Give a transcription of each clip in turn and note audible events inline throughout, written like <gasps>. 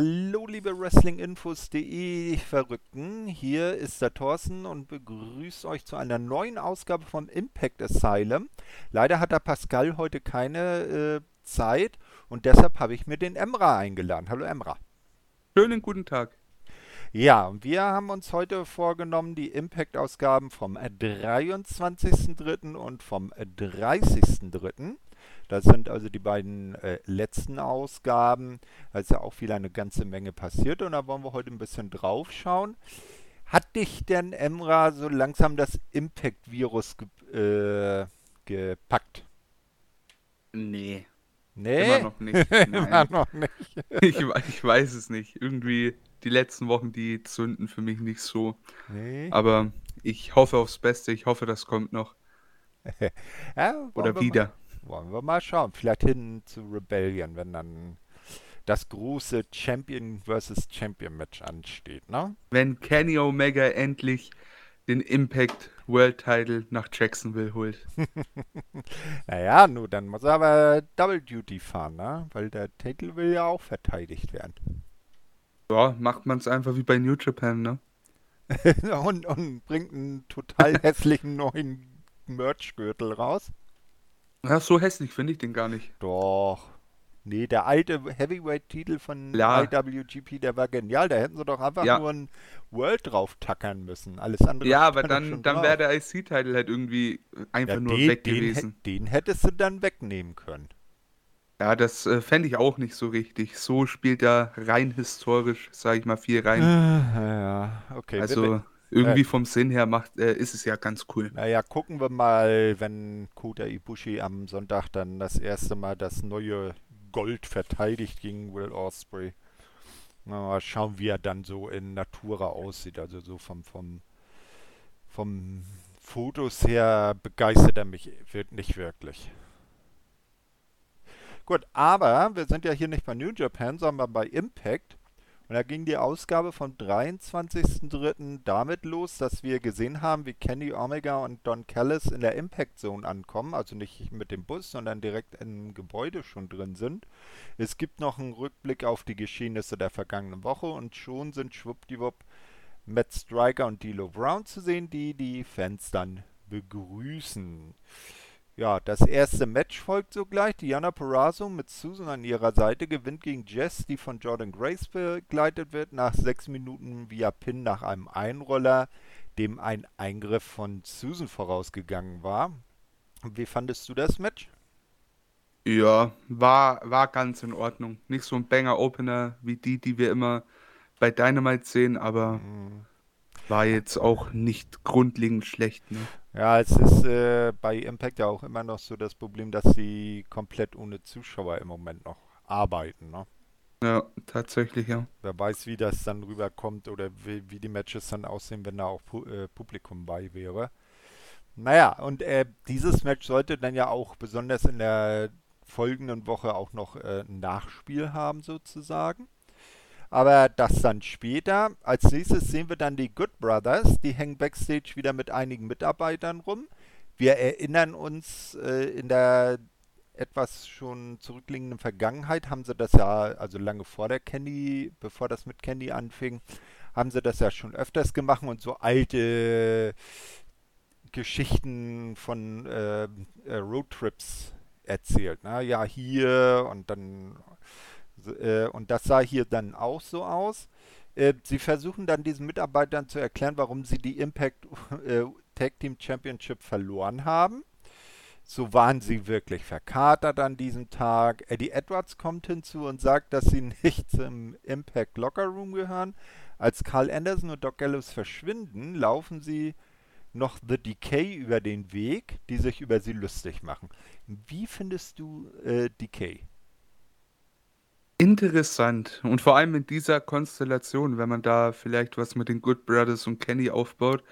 Hallo liebe Wrestlinginfos.de Verrückten, hier ist der Thorsten und begrüße euch zu einer neuen Ausgabe vom Impact Asylum. Leider hat der Pascal heute keine äh, Zeit und deshalb habe ich mir den Emra eingeladen. Hallo Emra. Schönen guten Tag. Ja, wir haben uns heute vorgenommen, die Impact-Ausgaben vom 23.03. und vom 30.03. Das sind also die beiden äh, letzten Ausgaben. Da ist ja auch wieder eine ganze Menge passiert und da wollen wir heute ein bisschen drauf schauen. Hat dich denn, Emra, so langsam das Impact-Virus ge äh, gepackt? Nee. Nee? Immer noch nicht. <laughs> Immer noch nicht. <laughs> ich, ich weiß es nicht. Irgendwie die letzten Wochen, die zünden für mich nicht so. Nee. Aber ich hoffe aufs Beste. Ich hoffe, das kommt noch. <laughs> ja, Oder wieder. Mal, wollen wir mal schauen. Vielleicht hin zu Rebellion, wenn dann das große Champion versus Champion Match ansteht, ne? Wenn Kenny Omega endlich den Impact World Title nach Jacksonville holt. <laughs> naja, nur dann muss er aber Double Duty fahren, ne? Weil der Titel will ja auch verteidigt werden. Ja, macht man es einfach wie bei New Japan, ne? <laughs> und, und bringt einen total hässlichen neuen Merch-Gürtel raus. Ja, so hässlich finde ich den gar nicht. Doch. Nee, der alte Heavyweight-Titel von Ja. IWGP, der war genial. Da hätten sie doch einfach Ja. nur ein World drauf tackern müssen. Alles andere Ja, aber dann, dann wäre der IC-Titel halt irgendwie einfach ja, nur den, weg den, gewesen. hä- den hättest du dann wegnehmen können. Ja, das äh, fände ich auch nicht so richtig. So spielt er rein historisch, sage ich mal, viel rein. ja, okay. Also irgendwie vom Sinn her macht, äh, ist es ja ganz cool. Naja, gucken wir mal, wenn Kota Ibushi am Sonntag dann das erste Mal das neue Gold verteidigt gegen Will Ospreay. Na, Mal schauen, wie er dann so in Natura aussieht. Also so vom, vom, vom Fotos her begeistert er mich wird nicht wirklich. Gut, aber wir sind ja hier nicht bei New Japan, sondern bei Impact. Und da ging die Ausgabe vom 23.03. damit los, dass wir gesehen haben, wie Kenny Omega und Don Callis in der Impact Zone ankommen. Also nicht mit dem Bus, sondern direkt im Gebäude schon drin sind. Es gibt noch einen Rückblick auf die Geschehnisse der vergangenen Woche und schon sind schwuppdiwupp Matt Striker und D'Lo Brown zu sehen, die die Fans dann begrüßen. Ja, das erste Match folgt sogleich. Diana Perazzo mit Susan an ihrer Seite gewinnt gegen Jess, die von Jordan Grace begleitet wird, nach sechs Minuten via Pin nach einem Einroller, dem ein Eingriff von Susan vorausgegangen war. Wie fandest du das Match? Ja, war, war ganz in Ordnung. Nicht so ein Banger-Opener wie die, die wir immer bei Dynamite sehen, aber war jetzt auch nicht grundlegend schlecht. Ne? Ja, es ist äh, bei Impact ja auch immer noch so das Problem, dass sie komplett ohne Zuschauer im Moment noch arbeiten. Ne? Ja, tatsächlich, ja. Wer weiß, wie das dann rüberkommt oder wie, wie die Matches dann aussehen, wenn da auch Pu äh, Publikum bei wäre. Naja, und äh, dieses Match sollte dann ja auch besonders in der folgenden Woche auch noch äh, ein Nachspiel haben, sozusagen. Aber das dann später. Als nächstes sehen wir dann die Good Brothers. Die hängen backstage wieder mit einigen Mitarbeitern rum. Wir erinnern uns, äh, in der etwas schon zurückliegenden Vergangenheit haben sie das ja, also lange vor der Candy, bevor das mit Candy anfing, haben sie das ja schon öfters gemacht und so alte Geschichten von äh, äh, Roadtrips erzählt. Ne? Ja, hier und dann und das sah hier dann auch so aus. Äh, sie versuchen dann diesen Mitarbeitern zu erklären, warum sie die Impact äh, Tag Team Championship verloren haben. So waren sie wirklich verkatert an diesem Tag. Eddie Edwards kommt hinzu und sagt, dass sie <laughs> nicht zum Impact Locker Room gehören. Als Carl Anderson und Doc Gallows verschwinden, laufen sie noch The Decay über den Weg, die sich über sie lustig machen. Wie findest du äh, Decay? Interessant. Und vor allem in dieser Konstellation, wenn man da vielleicht was mit den Good Brothers und Kenny aufbaut,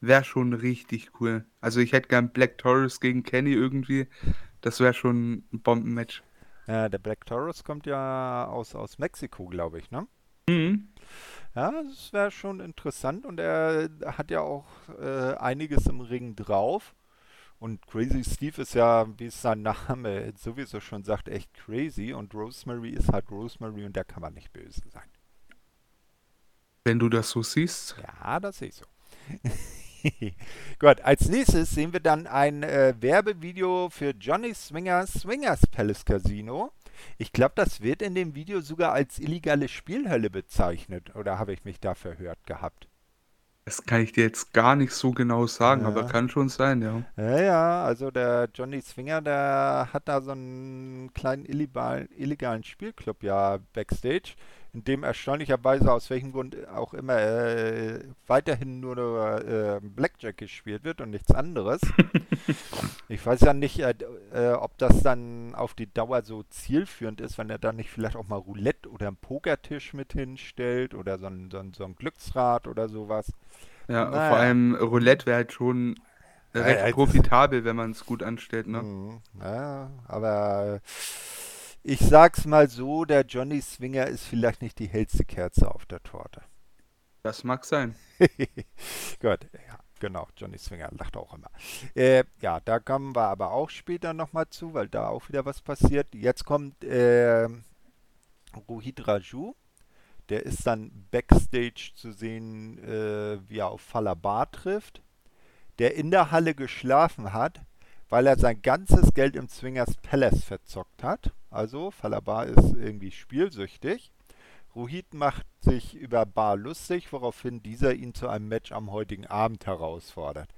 wäre schon richtig cool. Also ich hätte gern Black Taurus gegen Kenny irgendwie. Das wäre schon ein Bombenmatch. Ja, der Black Taurus kommt ja aus, aus Mexiko, glaube ich, ne? Mhm. Ja, das wäre schon interessant und er hat ja auch äh, einiges im Ring drauf. Und Crazy Steve ist ja, wie es sein Name <laughs> sowieso schon sagt, echt crazy. Und Rosemary ist halt Rosemary und der kann man nicht böse sein. Wenn du das so siehst. Ja, das sehe ich so. <laughs> Gut, als nächstes sehen wir dann ein äh, Werbevideo für Johnny Swingers Swingers Palace Casino. Ich glaube, das wird in dem Video sogar als illegale Spielhölle bezeichnet. Oder habe ich mich da verhört gehabt? Das kann ich dir jetzt gar nicht so genau sagen, Ja. aber kann schon sein, ja. Ja, ja, also der Johnny Swinger, der hat da so einen kleinen illegalen, illegalen Spielclub ja backstage, in dem erstaunlicherweise aus welchem Grund auch immer äh, weiterhin nur äh, Blackjack gespielt wird und nichts anderes. <laughs> Ich weiß ja nicht, äh, äh, ob das dann auf die Dauer so zielführend ist, wenn er dann nicht vielleicht auch mal Roulette oder einen Pokertisch mit hinstellt oder so ein, so ein, so ein Glücksrad oder sowas. Ja, Naja. vor allem Roulette wäre halt schon recht ja, profitabel, wenn man es gut anstellt, ne? Mhm, Ja, aber ich sag's mal so, der Johnny Swinger ist vielleicht nicht die hellste Kerze auf der Torte. Das mag sein. <laughs> Gut, ja, genau, Johnny Swinger lacht auch immer. Äh, ja, da kommen wir aber auch später nochmal zu, weil da auch wieder was passiert. Jetzt kommt äh, Rohit Raju. Der ist dann backstage zu sehen, äh, wie er auf Falabar trifft. Der in der Halle geschlafen hat, weil er sein ganzes Geld im Swingers Palace verzockt hat. Also Falabar ist irgendwie spielsüchtig. Rohit macht sich über Bar lustig, woraufhin dieser ihn zu einem Match am heutigen Abend herausfordert.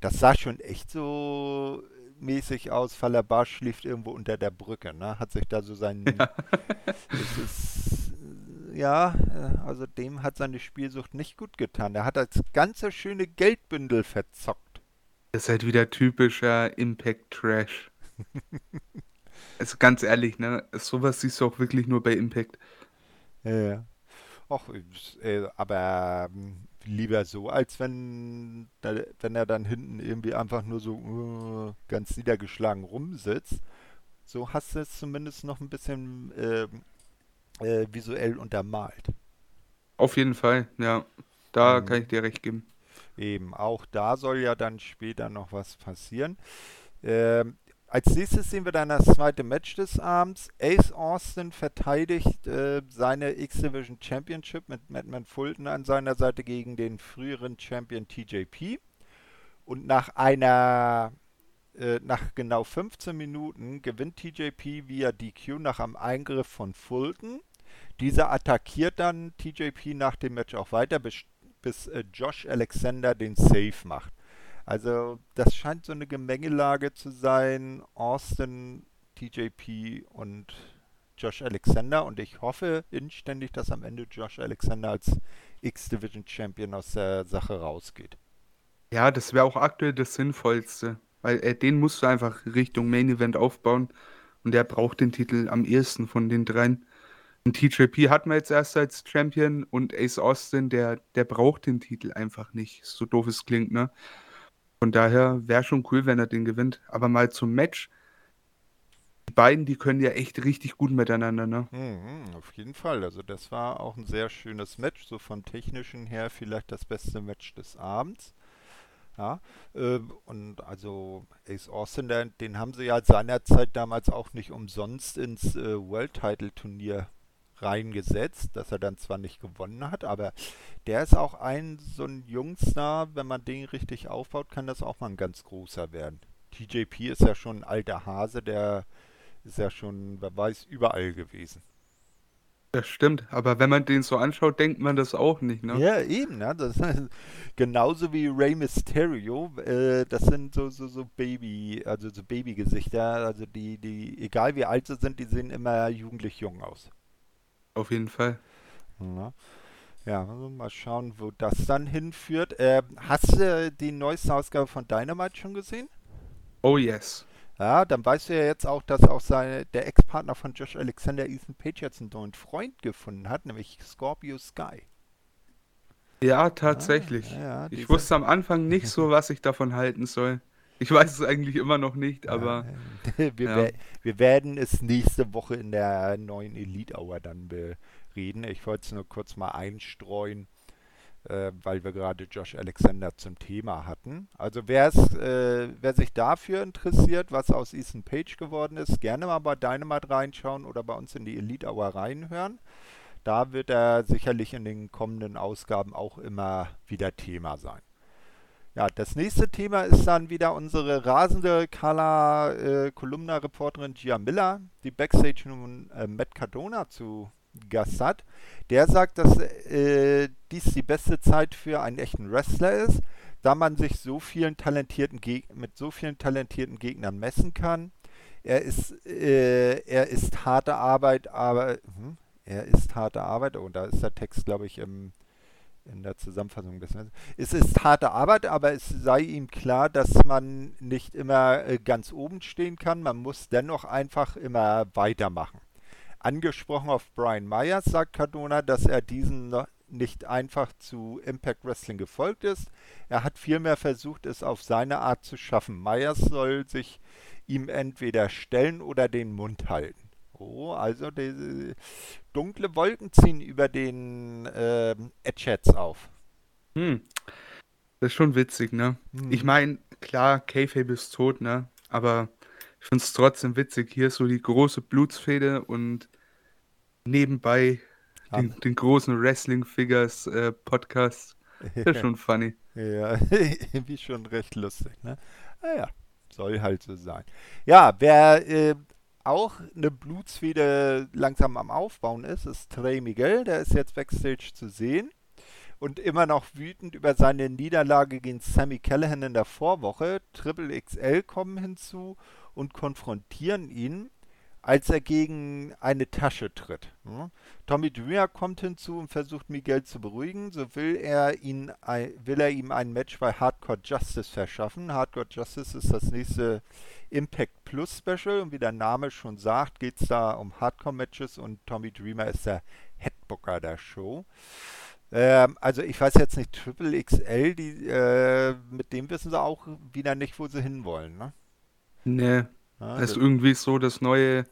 Das sah schon echt so mäßig aus. Falabar schläft irgendwo unter der Brücke, ne? Hat sich da so sein. <laughs> Ist, äh, ja, äh, also dem hat seine Spielsucht nicht gut getan. Er hat das ganze schöne Geldbündel verzockt. Das ist halt wieder typischer Impact-Trash. <laughs> Also ganz ehrlich, ne? Sowas siehst du auch wirklich nur bei Impact. Ja, ja. Och, äh, aber ähm, lieber so, als wenn, wenn er dann hinten irgendwie einfach nur so äh, ganz niedergeschlagen rumsitzt. So hast du es zumindest noch ein bisschen ähm, äh, visuell untermalt. Auf jeden Fall, ja. Da Mhm. kann ich dir recht geben. Eben, auch da soll ja dann später noch was passieren. Ähm, als nächstes sehen wir dann das zweite Match des Abends. Ace Austin verteidigt äh, seine X-Division Championship mit Madman Fulton an seiner Seite gegen den früheren Champion TJP. Und nach einer, äh, nach genau 15 Minuten gewinnt TJP via DQ nach einem Eingriff von Fulton. Dieser attackiert dann TJP nach dem Match auch weiter, bis, bis äh, Josh Alexander den Save macht. Also das scheint so eine Gemengelage zu sein. Austin, TJP und Josh Alexander. Und ich hoffe inständig, dass am Ende Josh Alexander als X-Division Champion aus der Sache rausgeht. Ja, das wäre auch aktuell das Sinnvollste. Weil äh, den musst du einfach Richtung Main Event aufbauen. Und der braucht den Titel am ehesten von den dreien. Und TJP hat man jetzt erst als Champion und Ace Austin, der, der braucht den Titel einfach nicht. So doof es klingt, ne? Von daher wäre schon cool, wenn er den gewinnt. Aber mal zum Match. Die beiden, die können ja echt richtig gut miteinander, ne? Mhm, auf jeden Fall. Also das war auch ein sehr schönes Match. So vom technischen her vielleicht das beste Match des Abends. Ja, ähm, und also Ace Austin, den haben sie ja seinerzeit damals auch nicht umsonst ins äh, World Title Turnier reingesetzt, dass er dann zwar nicht gewonnen hat, aber der ist auch ein so ein Jungstar, wenn man den richtig aufbaut, kann das auch mal ein ganz großer werden. TJP ist ja schon ein alter Hase, der ist ja schon, wer weiß, überall gewesen. Das stimmt. Aber wenn man den so anschaut, denkt man das auch nicht, ne? Ja, eben, ne? Das <laughs> genauso wie Rey Mysterio, äh, das sind so, so, so Baby, also so Babygesichter, also die, die, egal wie alt sie sind, die sehen immer jugendlich jung aus. Auf jeden Fall. Ja, ja also mal schauen, wo das dann hinführt. Äh, hast du die neueste Ausgabe von Dynamite schon gesehen? Oh yes. Ja, dann weißt du ja jetzt auch, dass auch seine, der Ex-Partner von Josh Alexander, Ethan Page, jetzt einen neuen Freund gefunden hat, nämlich Scorpio Sky. Ja, tatsächlich. ja, ja, ich wusste am Anfang nicht so, <laughs> was ich davon halten soll. Ich weiß es eigentlich immer noch nicht, aber <laughs> wir, ja. wir werden es nächste Woche in der neuen Elite Hour dann bereden. Ich wollte es nur kurz mal einstreuen. äh, weil wir gerade Josh Alexander zum Thema hatten. Also äh, wer sich dafür interessiert, was aus Ethan Page geworden ist, gerne mal bei Dynamite reinschauen oder bei uns in die Elite Hour reinhören. Da wird er sicherlich in den kommenden Ausgaben auch immer wieder Thema sein. Ja, das nächste Thema ist dann wieder unsere rasende Kala äh, Kolumna-Reporterin Gia Miller, die Backstage nun äh, Matt Cardona zu Gast hat. Der sagt, dass äh, dies die beste Zeit für einen echten Wrestler ist, da man sich so vielen talentierten mit so vielen talentierten Gegnern messen kann. Er ist, äh, er ist harte Arbeit, aber hm, er ist harte Arbeit. Oh, da ist der Text, glaube ich, im in der Zusammenfassung des Es ist harte Arbeit, aber es sei ihm klar, dass man nicht immer äh, ganz oben stehen kann. Man muss dennoch einfach immer weitermachen. Angesprochen auf Brian Myers sagt Cardona, dass er diesen nicht einfach zu Impact Wrestling gefolgt ist. Er hat vielmehr versucht, es auf seine Art zu schaffen. Myers soll sich ihm entweder stellen oder den Mund halten. Oh, also die, dunkle Wolken ziehen über den äh, Chats auf. Hm. Das ist schon witzig, ne? Hm. Ich meine, klar, Kayfabe ist tot, ne? Aber ich finde es trotzdem witzig. Hier ist so die große Blutsfede und nebenbei den, den, großen Wrestling-Figures äh, Podcast. Das ist <laughs> schon funny. ja, <laughs> irgendwie schon recht lustig, ne? Naja, soll halt so sein. Ja, wer äh, auch eine Blutsfede langsam am Aufbauen ist, ist Trey Miguel. Der ist jetzt Backstage zu sehen und immer noch wütend über seine Niederlage gegen Sammy Callahan in der Vorwoche. Triple XL kommen hinzu und konfrontieren ihn als er gegen eine Tasche tritt. Tommy Dreamer kommt hinzu und versucht Miguel zu beruhigen. So will er, ihn, will er ihm ein Match bei Hardcore Justice verschaffen. Hardcore Justice ist das nächste Impact Plus Special und wie der Name schon sagt, geht es da um Hardcore-Matches und Tommy Dreamer ist der Headbooker der Show. Ähm, also ich weiß jetzt nicht, Triple XL, die, äh, mit dem wissen sie auch wieder nicht, wo sie hinwollen, ne? Nee. Ja, das ist irgendwie so das neue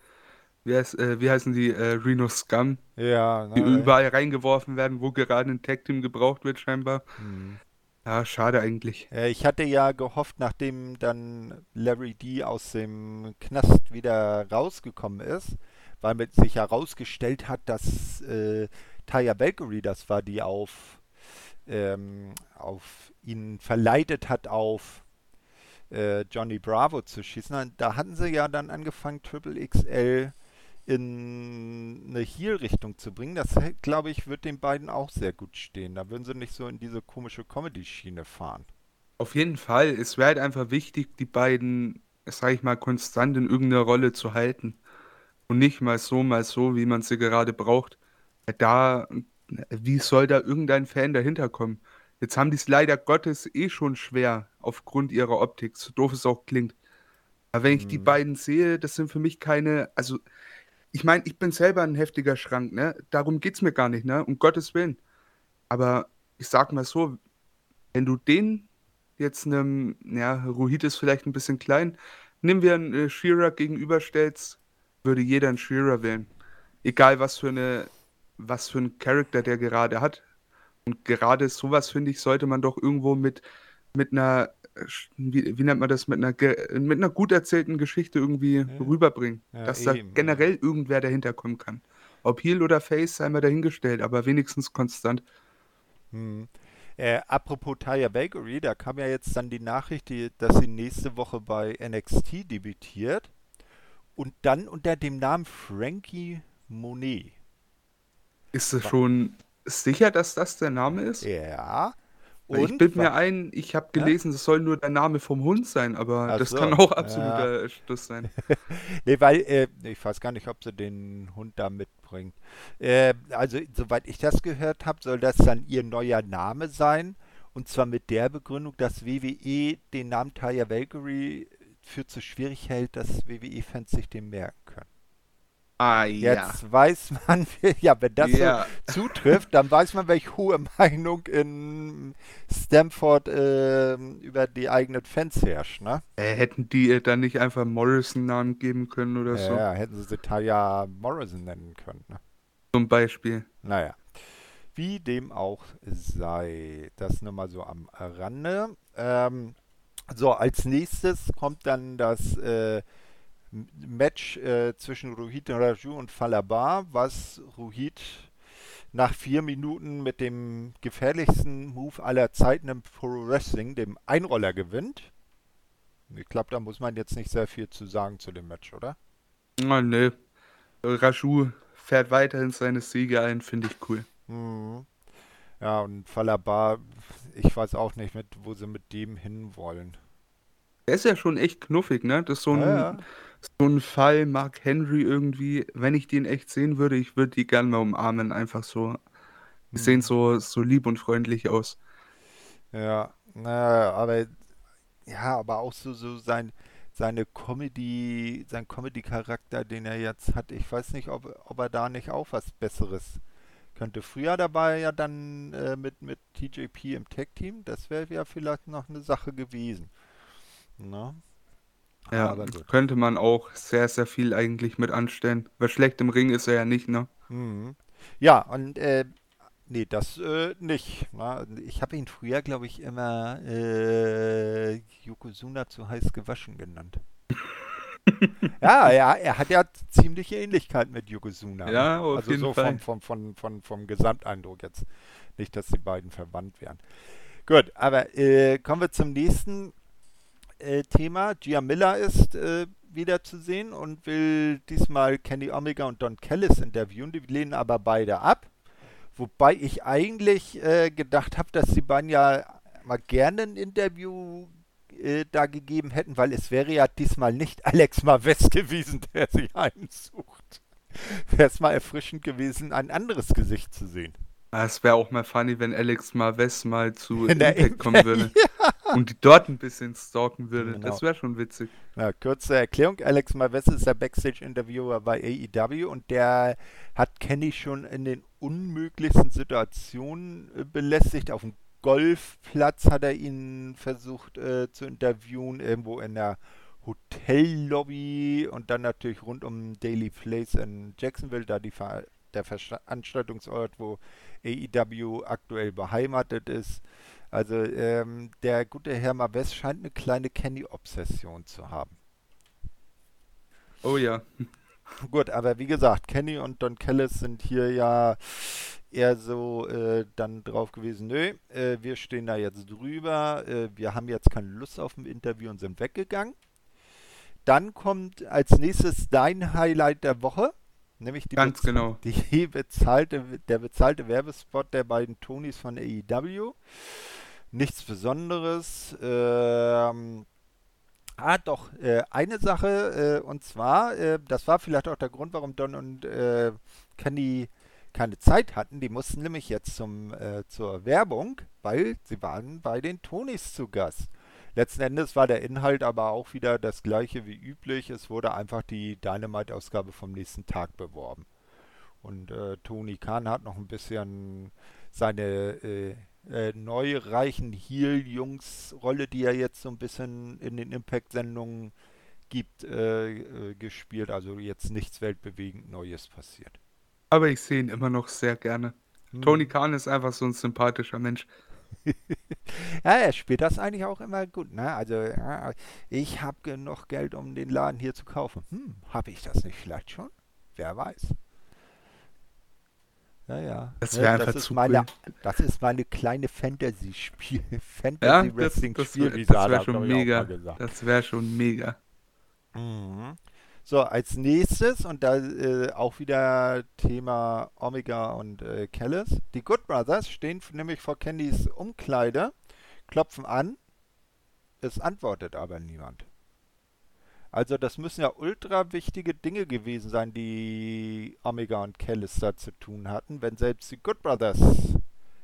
wie, heißt, äh, wie heißen die, äh, Reno Scum, ja, die na, überall reingeworfen werden, wo gerade ein Tag-Team gebraucht wird scheinbar. Mhm. Ja, schade eigentlich. Ich hatte ja gehofft, nachdem dann Larry D aus dem Knast wieder rausgekommen ist, weil mit sich herausgestellt hat, dass äh, Taya Valkyrie das war, die auf, ähm, auf ihn verleitet hat, auf äh, Johnny Bravo zu schießen. Da hatten sie ja dann angefangen, Triple XL in eine Heel-Richtung zu bringen, das glaube ich, wird den beiden auch sehr gut stehen. Da würden sie nicht so in diese komische Comedy-Schiene fahren. Auf jeden Fall. Es wäre halt einfach wichtig, die beiden, sage ich mal, konstant in irgendeiner Rolle zu halten. Und nicht mal so, mal so, wie man sie gerade braucht. Da, wie soll da irgendein Fan dahinter kommen? Jetzt haben die es leider Gottes eh schon schwer, aufgrund ihrer Optik, so doof es auch klingt. Aber wenn ich die mhm. beiden sehe, das sind für mich keine, also ich meine, ich bin selber ein heftiger Schrank, ne? Darum geht es mir gar nicht, ne? Um Gottes Willen. Aber ich sag mal so, wenn du den jetzt einem, ja, Ruhid ist vielleicht ein bisschen klein, nimm wir einen äh, Shearer gegenüberstellst, würde jeder einen Shearer wählen. Egal was für eine, was für einen Charakter der gerade hat. Und gerade sowas, finde ich, sollte man doch irgendwo mit, mit einer wie, wie, nennt man das, mit einer, mit einer gut erzählten Geschichte irgendwie ja. rüberbringen. Ja, dass eben. da generell irgendwer dahinter kommen kann. Ob Heel oder Face sei mal dahingestellt, aber wenigstens konstant. Hm. Äh, apropos Taya Bakery, da kam ja jetzt dann die Nachricht, die, dass sie nächste Woche bei NXT debütiert und dann unter dem Namen Frankie Monet. Ist es schon sicher, dass das der Name ist? Ja, und? Ich bilde mir ein, ich habe gelesen, es soll nur der Name vom Hund sein, aber Ach das so. kann auch absoluter ja. Schluss sein. <laughs> nee, weil, äh, ich weiß gar nicht, ob sie den Hund da mitbringt. Äh, also, soweit ich das gehört habe, soll das dann ihr neuer Name sein. Und zwar mit der Begründung, dass WWE den Namen Taya Valkyrie für zu schwierig hält, dass WWE-Fans sich den merken können. Ah, ja. Jetzt weiß man, <laughs> ja, wenn das ja. so zutrifft, dann weiß man, welche hohe Meinung in Stamford äh, über die eigenen Fans herrscht, ne? Äh, hätten die äh, dann nicht einfach Morrison-Namen geben können oder ja, so? Ja, hätten sie Taya Morrison nennen können, ne? Zum Beispiel. Naja. Wie dem auch sei. Das nur mal so am Rande. Ähm, so, als nächstes kommt dann das äh, Match äh, zwischen Rohit Raju und Falabar, was Rohit nach vier Minuten mit dem gefährlichsten Move aller Zeiten im Pro Wrestling, dem Einroller, gewinnt. Ich glaube, da muss man jetzt nicht sehr viel zu sagen zu dem Match, oder? Oh, nee. Raju fährt weiterhin seine Siege ein, finde ich cool. Mhm. Ja, und Falabar, ich weiß auch nicht, mit, wo sie mit dem hinwollen. Der ist ja schon echt knuffig, ne? Das ist so ein, Ja, ja. So ein Fall, Mark Henry irgendwie. Wenn ich den echt sehen würde, ich würde die gerne mal umarmen. Einfach so. Die sehen Mhm. so, so lieb und freundlich aus. Ja, na, aber ja, aber auch so, so sein, seine Comedy, sein Comedy-Charakter, den er jetzt hat, ich weiß nicht, ob, ob er da nicht auch was Besseres könnte. Früher dabei ja dann äh, mit, mit TJP im Tag-Team, das wäre ja vielleicht noch eine Sache gewesen. Ne? Ja, Aber gut. könnte man auch sehr, sehr viel eigentlich mit anstellen. Weil schlecht im Ring ist er ja nicht, ne? Mhm. Ja, und äh, nee, das äh, nicht. Ne? Ich habe ihn früher, glaube ich, immer äh, Yokozuna zu heiß gewaschen genannt. <laughs> Ja, er, er hat ja ziemliche Ähnlichkeit mit Yokozuna. Ja, ne? auf Also jeden so Fall. vom, vom, vom, vom, vom Gesamteindruck jetzt. Nicht, dass die beiden verwandt wären. Gut, aber äh, kommen wir zum nächsten äh, Thema. Gia Miller ist äh, wieder zu sehen und will diesmal Kenny Omega und Don Callis interviewen. Die lehnen aber beide ab. Wobei ich eigentlich äh, gedacht habe, dass die beiden ja mal gerne ein Interview äh, da gegeben hätten, weil es wäre ja diesmal nicht <laughs> Alex Marves gewesen, der sie <laughs> heimsucht. Wäre es mal erfrischend gewesen, ein anderes Gesicht zu sehen. Ah, Es wäre auch mal funny, wenn Alex Marves mal zu <laughs> In der Impact kommen würde <laughs> und die dort ein bisschen stalken würde. Genau. Das wäre schon witzig. Na, kurze Erklärung. Alex Marves ist der Backstage-Interviewer bei AEW und der hat Kenny schon in den unmöglichsten Situationen äh, belästigt. Auf dem Golfplatz hat er ihn versucht äh, zu interviewen, irgendwo in der Hotellobby und dann natürlich rund um Daily Place in Jacksonville, da die Ver der Veranstaltungsort, wo AEW aktuell beheimatet ist. Also ähm, der gute Herr Marves scheint eine kleine Kenny-Obsession zu haben. Oh ja. <laughs> Gut, aber wie gesagt, Kenny und Don Callis sind hier ja eher so äh, dann drauf gewesen, nö, äh, wir stehen da jetzt drüber, äh, wir haben jetzt keine Lust auf ein Interview und sind weggegangen. Dann kommt als nächstes dein Highlight der Woche, nämlich die, Ganz genau. <laughs> die bezahlte, der bezahlte Werbespot der beiden Tonys von AEW. Nichts Besonderes. Ähm, Ah, doch, äh, eine Sache, äh, und zwar, äh, das war vielleicht auch der Grund, warum Don und äh, Kenny keine Zeit hatten. Die mussten nämlich jetzt zum, äh, zur Werbung, weil sie waren bei den Tonys zu Gast. Letzten Endes war der Inhalt aber auch wieder das gleiche wie üblich. Es wurde einfach die Dynamite-Ausgabe vom nächsten Tag beworben. Und äh, Tony Khan hat noch ein bisschen seine äh, äh, neureichen Heel-Jungs-Rolle, die er jetzt so ein bisschen in den Impact-Sendungen gibt, äh, äh, gespielt. Also jetzt nichts weltbewegend Neues passiert. Aber ich sehe ihn immer noch sehr gerne. Hm. Tony Khan ist einfach so ein sympathischer Mensch. <laughs> Ja, er spielt das eigentlich auch immer gut. Ne? Also, ja, ich habe genug Geld, um den Laden hier zu kaufen. Hm, habe ich das nicht vielleicht schon? Wer weiß. Ja, ja. Das wäre einfach ist zu meine. Das ist meine kleine Fantasy-Spiel. Ja, das, Fantasy-Wrestling-Spiel, das, wie das Sarah, wäre schon auch mal mega. Das wäre schon mega. Mhm. So, als nächstes, und da äh, auch wieder Thema Omega und äh, Callis. Die Good Brothers stehen nämlich vor Candys Umkleide, klopfen an, es antwortet aber niemand. Also das müssen ja ultra wichtige Dinge gewesen sein, die Omega und Callis da zu tun hatten, wenn selbst die Good Brothers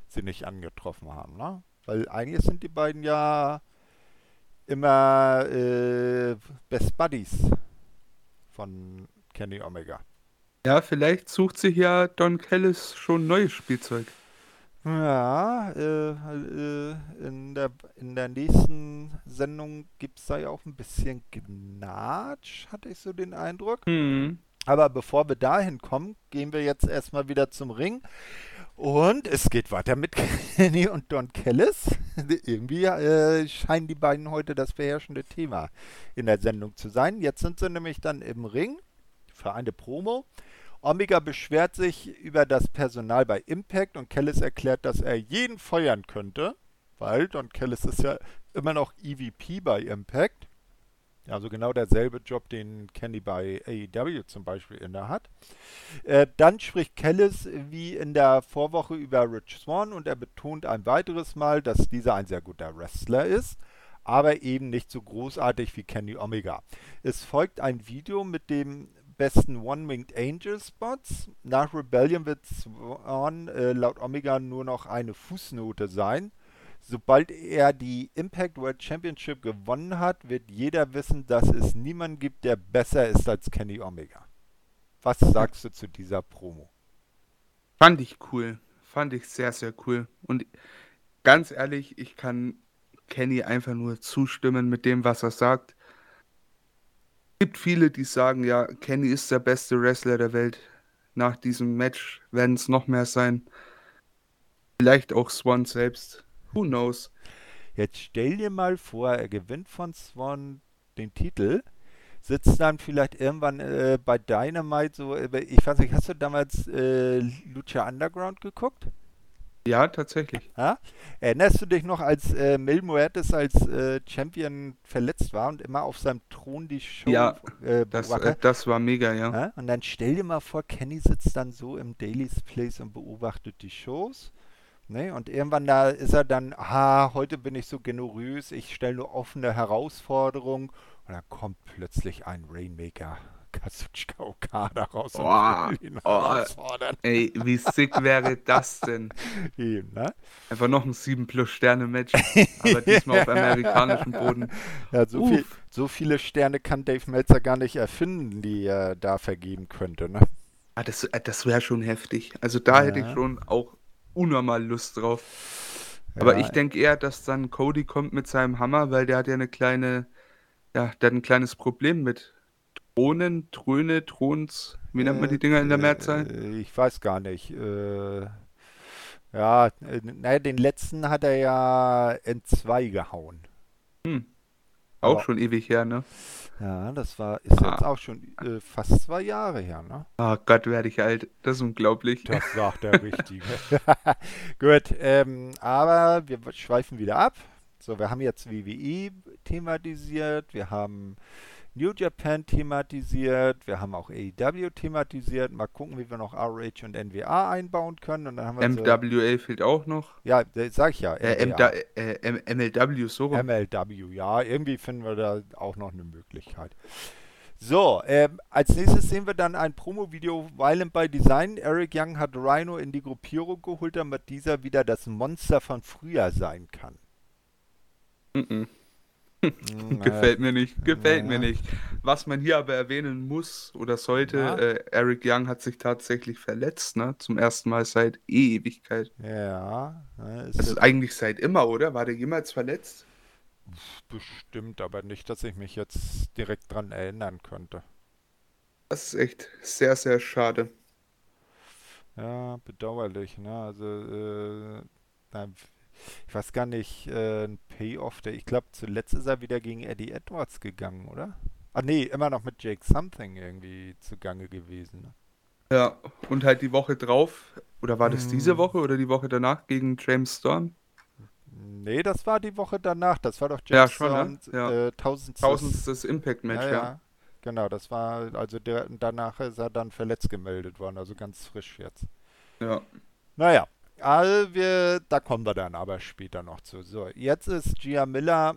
sie nicht angetroffen haben, ne? Weil eigentlich sind die beiden ja immer äh, Best Buddies von Kenny Omega. Ja, vielleicht sucht sich ja Don Callis schon neues Spielzeug. Ja, äh, äh, in der, in der nächsten Sendung gibt es da ja auch ein bisschen Gnatsch, hatte ich so den Eindruck. Hm. Aber bevor wir dahin kommen, gehen wir jetzt erstmal wieder zum Ring. Und es geht weiter mit <laughs> Kenny und Don Kellis. <laughs> Irgendwie äh, scheinen die beiden heute das beherrschende Thema in der Sendung zu sein. Jetzt sind sie nämlich dann im Ring für eine Promo. Omega beschwert sich über das Personal bei Impact und Kellis erklärt, dass er jeden feuern könnte, weil Don Kellis ist ja immer noch EVP bei Impact. Also genau derselbe Job, den Kenny bei AEW zum Beispiel inne hat. Äh, dann spricht Kellis wie in der Vorwoche über Rich Swan und er betont ein weiteres Mal, dass dieser ein sehr guter Wrestler ist, aber eben nicht so großartig wie Kenny Omega. Es folgt ein Video mit dem besten One-Winged Angel Spots. Nach Rebellion wird Swan äh, laut Omega nur noch eine Fußnote sein. Sobald er die Impact World Championship gewonnen hat, wird jeder wissen, dass es niemanden gibt, der besser ist als Kenny Omega. Was sagst du zu dieser Promo? Fand ich cool. Fand ich sehr, sehr cool. Und ganz ehrlich, ich kann Kenny einfach nur zustimmen mit dem, was er sagt gibt viele, die sagen, ja, Kenny ist der beste Wrestler der Welt. Nach diesem Match werden es noch mehr sein. Vielleicht auch Swan selbst. Who knows? Jetzt stell dir mal vor, er gewinnt von Swan den Titel, sitzt dann vielleicht irgendwann äh, bei Dynamite so, äh, ich weiß nicht, hast du damals äh, Lucha Underground geguckt? Ja, tatsächlich. Ja? Erinnerst du dich noch, als äh, Mil Muertes als äh, Champion verletzt war und immer auf seinem Thron die Show Ja, äh, das, äh, das war mega, ja. ja. Und dann stell dir mal vor, Kenny sitzt dann so im Daily's Place und beobachtet die Shows. Ne? Und irgendwann da ist er dann, ah, heute bin ich so generös, ich stelle nur offene Herausforderungen. Und dann kommt plötzlich ein Rainmaker <laughs> Kazuchika Okada raus oh, und ihn oh, Ey, wie sick wäre das denn? <laughs> Eben, ne? Einfach noch ein 7 plus Sterne Match, <laughs> aber diesmal auf amerikanischem Boden. Ja, so, viel, so, viele Sterne kann Dave Meltzer gar nicht erfinden, die er da vergeben könnte, ne? Ah, das, äh, das wäre schon heftig. Also da ja. hätte ich schon auch unnormal Lust drauf. Aber ja. ich denke eher, dass dann Cody kommt mit seinem Hammer, weil der hat ja eine kleine, ja, der hat ein kleines Problem mit Thronen, Tröne, Throns, wie nennt man die Dinger in der Mehrzahl? Äh, ich weiß gar nicht. Äh, ja, äh, naja, den letzten hat er ja in zwei gehauen. Hm. Auch Aber, schon ewig her, ne? Ja, das war, ist ah. jetzt auch schon äh, fast zwei Jahre her, ne? Oh Gott, werde ich alt. Das ist unglaublich. Das sagt der Richtige. <laughs> Gut, ähm, aber wir schweifen wieder ab. So, wir haben jetzt WWE thematisiert, wir haben New Japan thematisiert, wir haben auch AEW thematisiert. Mal gucken, wie wir noch RH und NWA einbauen können. Und dann haben wir MWA so, fehlt auch noch. Ja, sag ich ja. Äh, äh, MLW, so rum. MLW, ja. Irgendwie finden wir da auch noch eine Möglichkeit. So, äh, als nächstes sehen wir dann ein Promo-Video Violent by Design. Eric Young hat Rhino in die Gruppierung geholt, damit dieser wieder das Monster von früher sein kann. Mhm. -mm. Gefällt mir nicht, gefällt mir nicht. Was man hier aber erwähnen muss oder sollte, ja. äh, Eric Young hat sich tatsächlich verletzt, ne? Zum ersten Mal seit Ewigkeit. Ja. Ist das ist eigentlich seit immer, oder? War der jemals verletzt? Bestimmt, aber nicht, dass ich mich jetzt direkt dran erinnern könnte. Das ist echt sehr, sehr schade. Ja, bedauerlich, ne? Also, äh, ich weiß gar nicht, äh, ein Payoff, der, ich glaube, zuletzt ist er wieder gegen Eddie Edwards gegangen, oder? Ah, nee, immer noch mit Jake Something irgendwie zugange gewesen. Ne? Ja, und halt die Woche drauf, oder war das hm. diese Woche oder die Woche danach gegen James Storm? Nee, das war die Woche danach. Das war doch James ja, schon, Storm, ne? ja. äh, tausendstes, tausendstes Impact-Match, ja, ja. Genau, das war, also der, danach ist er dann verletzt gemeldet worden, also ganz frisch jetzt. Ja. Naja, also wir, da kommen wir dann aber später noch zu. So, jetzt ist Gia Miller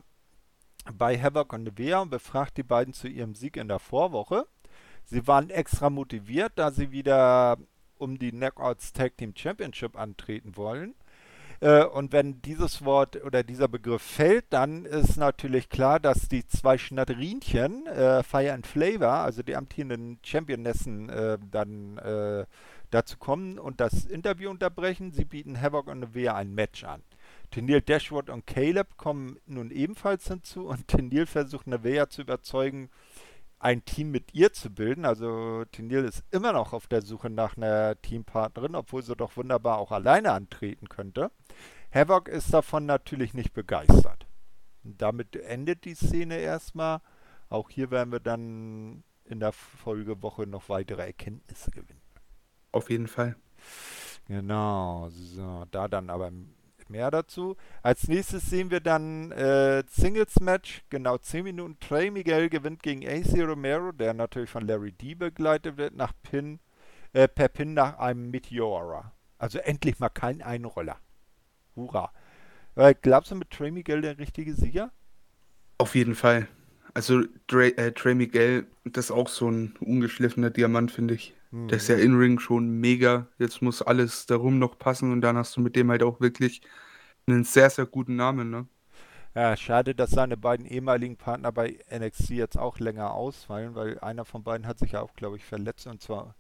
bei Havoc und Nevea und befragt die beiden zu ihrem Sieg in der Vorwoche. Sie waren extra motiviert, da sie wieder um die Knockouts Tag Team Championship antreten wollen. Äh, und wenn dieses Wort oder dieser Begriff fällt, dann ist natürlich klar, dass die zwei Schnatterinchen, äh, Fire and Flavor, also die amtierenden Championessen, äh, dann äh, dazu kommen und das Interview unterbrechen. Sie bieten Havoc und Nevea ein Match an. Tenil Dashwood und Caleb kommen nun ebenfalls hinzu und <laughs> Tenil versucht Nevea zu überzeugen, ein Team mit ihr zu bilden. Also Tennille ist immer noch auf der Suche nach einer Teampartnerin, obwohl sie doch wunderbar auch alleine antreten könnte. Havoc ist davon natürlich nicht begeistert. Damit endet die Szene erstmal. Auch hier werden wir dann in der Folgewoche noch weitere Erkenntnisse gewinnen. Auf jeden Fall. Genau, so, da dann aber mehr dazu. Als nächstes sehen wir dann äh, Singles Match, genau 10 Minuten. Trey Miguel gewinnt gegen AC Romero, der natürlich von Larry D begleitet wird, nach Pin, äh, per Pin nach einem Meteora. Also endlich mal kein Einroller. Hurra. Äh, glaubst du mit Trey Miguel der richtige Sieger? Auf jeden Fall. Also Dre, äh, Trey Miguel, das ist auch so ein ungeschliffener Diamant, finde ich. Mhm. Der ist ja in-Ring schon mega. Jetzt muss alles darum noch passen und dann hast du mit dem halt auch wirklich einen sehr, sehr guten Namen, ne? Ja, schade, dass seine beiden ehemaligen Partner bei NXT jetzt auch länger ausfallen, weil einer von beiden hat sich ja auch, glaube ich, verletzt und zwar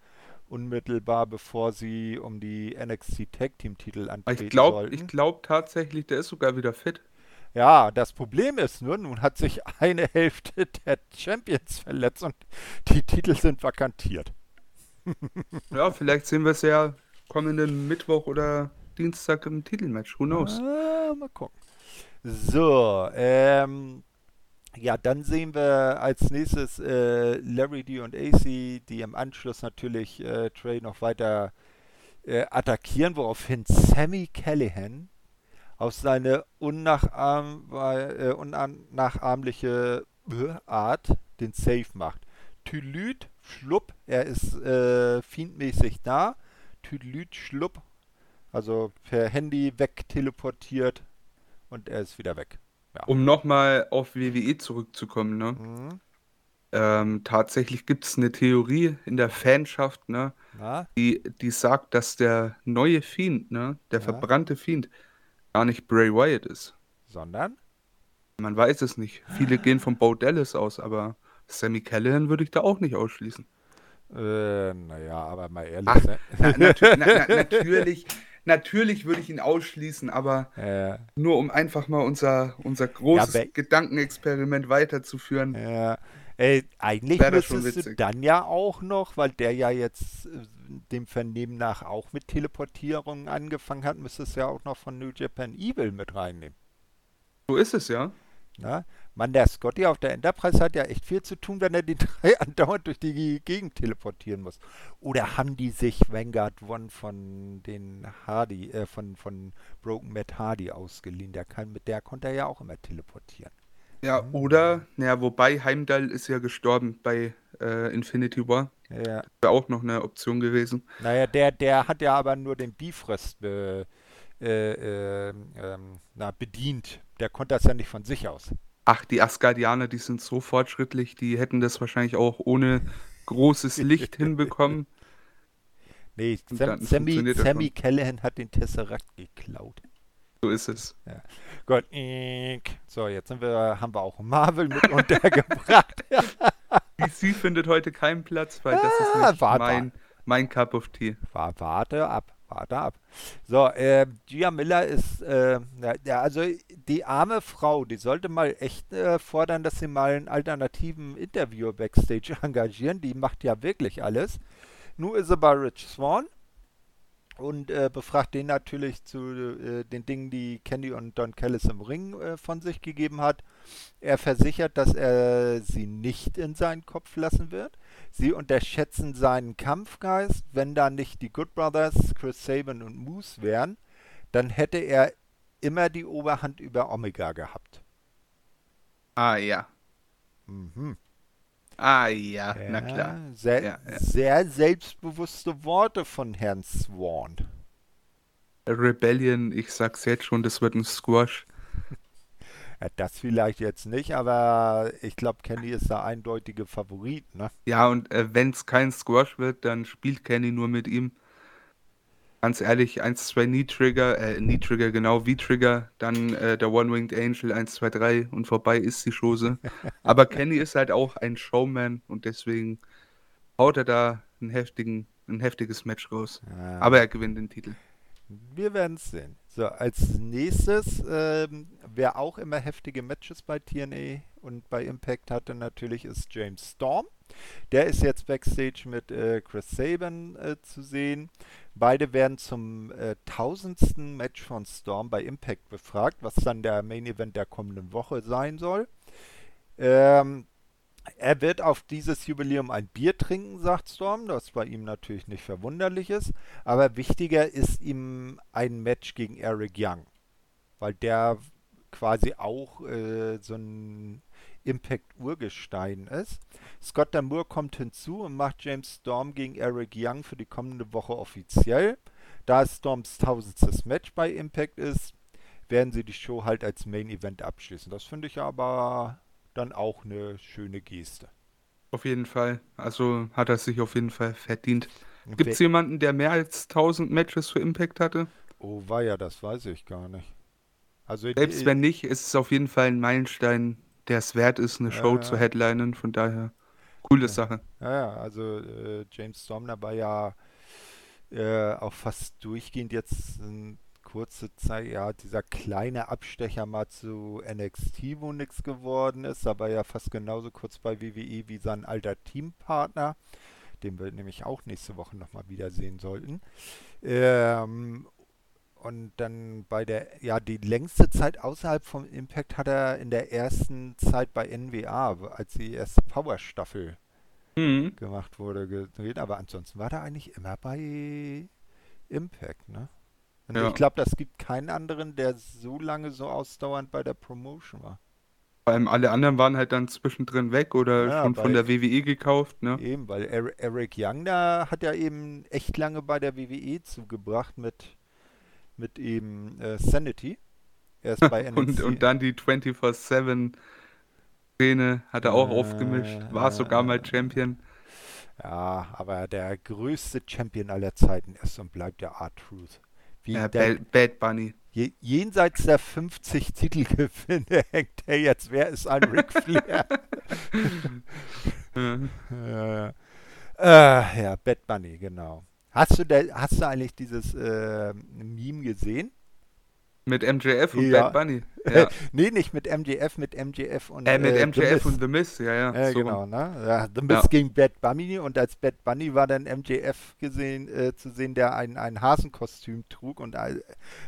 unmittelbar bevor sie um die NXT Tag Team Titel antreten ich glaub, sollten. Ich glaube tatsächlich, der ist sogar wieder fit. Ja, das Problem ist nur, nun hat sich <laughs> eine Hälfte der Champions verletzt und die Titel sind vakantiert. <laughs> ja, vielleicht sehen wir es ja kommenden Mittwoch oder Dienstag im Titelmatch. Who knows? Ah, mal gucken. So, ähm, ja, dann sehen wir als nächstes äh, Larry D und AC, die im Anschluss natürlich äh, Trey noch weiter äh, attackieren, woraufhin Sammy Callahan auf seine unnachahm äh, unnachahmliche Art den Safe macht. Tylüt, schlupp, er ist äh, fiendmäßig da. Tylüt, schlupp, also per Handy wegteleportiert und er ist wieder weg. Ja. Um nochmal auf WWE zurückzukommen, ne? Mhm. Ähm, tatsächlich gibt es eine Theorie in der Fanschaft, ne? Die, die sagt, dass der neue Fiend, ne? Der ja. verbrannte Fiend, gar nicht Bray Wyatt ist. Sondern? Man weiß es nicht. Viele <gasps> gehen von Bo Dallas aus, aber Sammy Callahan würde ich da auch nicht ausschließen. Äh, naja, aber mal ehrlich. Ach, na, natu na, na, <laughs> natürlich, natürlich würde ich ihn ausschließen, aber äh. nur um einfach mal unser, unser großes ja, Gedankenexperiment weiterzuführen. Ja. Ey, eigentlich müsstest du dann ja auch noch, weil der ja jetzt äh, dem Vernehmen nach auch mit Teleportierungen angefangen hat, müsstest du ja auch noch von New Japan Evil mit reinnehmen. So ist es ja. Na? Mann, der Scotty auf der Enterprise hat ja echt viel zu tun, wenn er die <laughs> drei andauernd durch die Gegend teleportieren muss. Oder haben die sich Vanguard One von den Hardy, äh, von, von Broken Matt Hardy ausgeliehen? Der kann, mit der konnte er ja auch immer teleportieren. Ja, mhm. oder, naja, wobei Heimdall ist ja gestorben bei äh, Infinity War. Ja. Wäre auch noch eine Option gewesen. Naja, der, der hat ja aber nur den Bifrost be, äh, äh, na, bedient. Der konnte das ja nicht von sich aus. Ach, die Asgardianer, die sind so fortschrittlich, die hätten das wahrscheinlich auch ohne großes Licht <laughs> hinbekommen. Nee, Sam, Sammy, Sammy Callahan hat den Tesseract geklaut. So ist es. Ja. Gut. So, jetzt wir, haben wir auch Marvel mit untergebracht. <laughs> <laughs> DC findet heute keinen Platz, weil das ist ah, nicht mein, mein Cup of Tea. Warte ab. Warte ab. So, äh, Gia Miller ist, äh, ja, also die arme Frau, die sollte mal echt äh, fordern, dass sie mal einen alternativen Interviewer Backstage <laughs> engagieren. Die macht ja wirklich alles. Nun ist sie bei Rich Swan und äh, befragt den natürlich zu äh, den Dingen, die Candy und Don Callis im Ring äh, von sich gegeben hat. Er versichert, dass er sie nicht in seinen Kopf lassen wird. Sie unterschätzen seinen Kampfgeist. Wenn da nicht die Good Brothers, Chris Sabin und Moose wären, dann hätte er immer die Oberhand über Omega gehabt. Ah ja. Mhm. Ah ja, ja na klar. Sehr, ja, ja. sehr selbstbewusste Worte von Herrn Swan. Rebellion, ich sag's jetzt schon, das wird ein Squash. <laughs> Ja, das vielleicht jetzt nicht, aber ich glaube, Kenny ist der eindeutige Favorit, ne? Ja, und äh, wenn es kein Squash wird, dann spielt Kenny nur mit ihm. Ganz ehrlich, 1, 2 Knee-Trigger, äh, Knee-Trigger, genau, V-Trigger, dann äh, der One-Winged Angel, 1, 2, 3 und vorbei ist die Chose. <laughs> Aber Kenny ist halt auch ein Showman und deswegen haut er da einen heftigen, ein heftiges Match raus. Ja. Aber er gewinnt den Titel. Wir werden es sehen. So, als nächstes ähm, wer auch immer heftige Matches bei TNA und bei Impact hatte, natürlich ist James Storm. Der ist jetzt backstage mit äh, Chris Sabin äh, zu sehen. Beide werden zum äh, tausendsten Match von Storm bei Impact befragt, was dann der Main Event der kommenden Woche sein soll. Ähm, er wird auf dieses Jubiläum ein Bier trinken, sagt Storm, was bei ihm natürlich nicht verwunderlich ist. Aber wichtiger ist ihm ein Match gegen Eric Young, weil der quasi auch äh, so ein Impact-Urgestein ist. Scott Damour kommt hinzu und macht James Storm gegen Eric Young für die kommende Woche offiziell. Da es Storms tausendstes Match bei Impact ist, werden sie die Show halt als Main Event abschließen. Das finde ich aber dann auch eine schöne Geste. Auf jeden Fall. Also hat er sich auf jeden Fall verdient. Gibt es jemanden, der mehr als 1000 Matches für Impact hatte? Oh, war ja, das weiß ich gar nicht. Also Selbst wenn nicht, ist es auf jeden Fall ein Meilenstein, der es wert ist, eine Show ja, zu headlinen. Von daher, coole ja. Sache. Ja, also äh, James Storm war ja äh, auch fast durchgehend jetzt ein kurze Zeit, ja, dieser kleine Abstecher mal zu NXT, wo nichts geworden ist, aber ja fast genauso kurz bei WWE wie sein alter Teampartner, den wir nämlich auch nächste Woche nochmal wiedersehen sollten. Ähm, und dann bei der, ja, die längste Zeit außerhalb vom Impact hat er in der ersten Zeit bei NWA, als die erste Power-Staffel mhm. gemacht wurde, gedreht. Aber ansonsten war er eigentlich immer bei Impact, ne? Und ja. ich glaube, das gibt keinen anderen, der so lange so ausdauernd bei der Promotion war. Vor allem alle anderen waren halt dann zwischendrin weg oder ja, schon von der WWE gekauft, ne? Eben, weil Eric Young da hat ja eben echt lange bei der WWE zugebracht mit, mit eben äh, Sanity. Erst bei NXT. <laughs> und, und dann die 24-7 Szene hat er auch äh, aufgemischt, war sogar mal Champion. Ja, aber der größte Champion aller Zeiten ist und bleibt der R-Truth. Wie ja, der, Bad Bunny. Je, jenseits der 50 Titelgewinne <laughs> hängt er jetzt. Wer ist ein Ric Flair? <laughs> ja. Äh, ja, Bad Bunny, genau. Hast du, de, hast du eigentlich dieses äh, Meme gesehen? Mit MJF und ja. Bad Bunny. <laughs> Ja. nee, nicht mit MJF, mit MJF und äh, mit äh, MJF und The Miz, ja, ja. Äh, so. Genau, ne? Ja, The Miz ja. gegen Bad Bunny und als Bad Bunny war dann MJF gesehen, äh, zu sehen, der ein, ein Hasenkostüm trug und äh,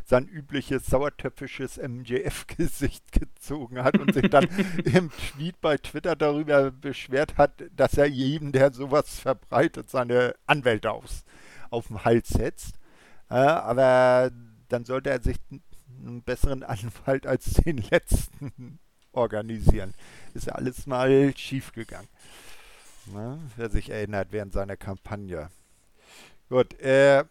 sein übliches sauertöpfisches MJF-Gesicht <laughs> gezogen hat und sich dann <laughs> im Tweet bei Twitter darüber beschwert hat, dass er jedem, der sowas verbreitet, seine Anwälte aufs, auf den Hals setzt. aber dann sollte er sich einen besseren Anwalt als den letzten organisieren. Ist ja alles mal schief gegangen. Ne? Wer sich erinnert während seiner Kampagne. Gut, äh,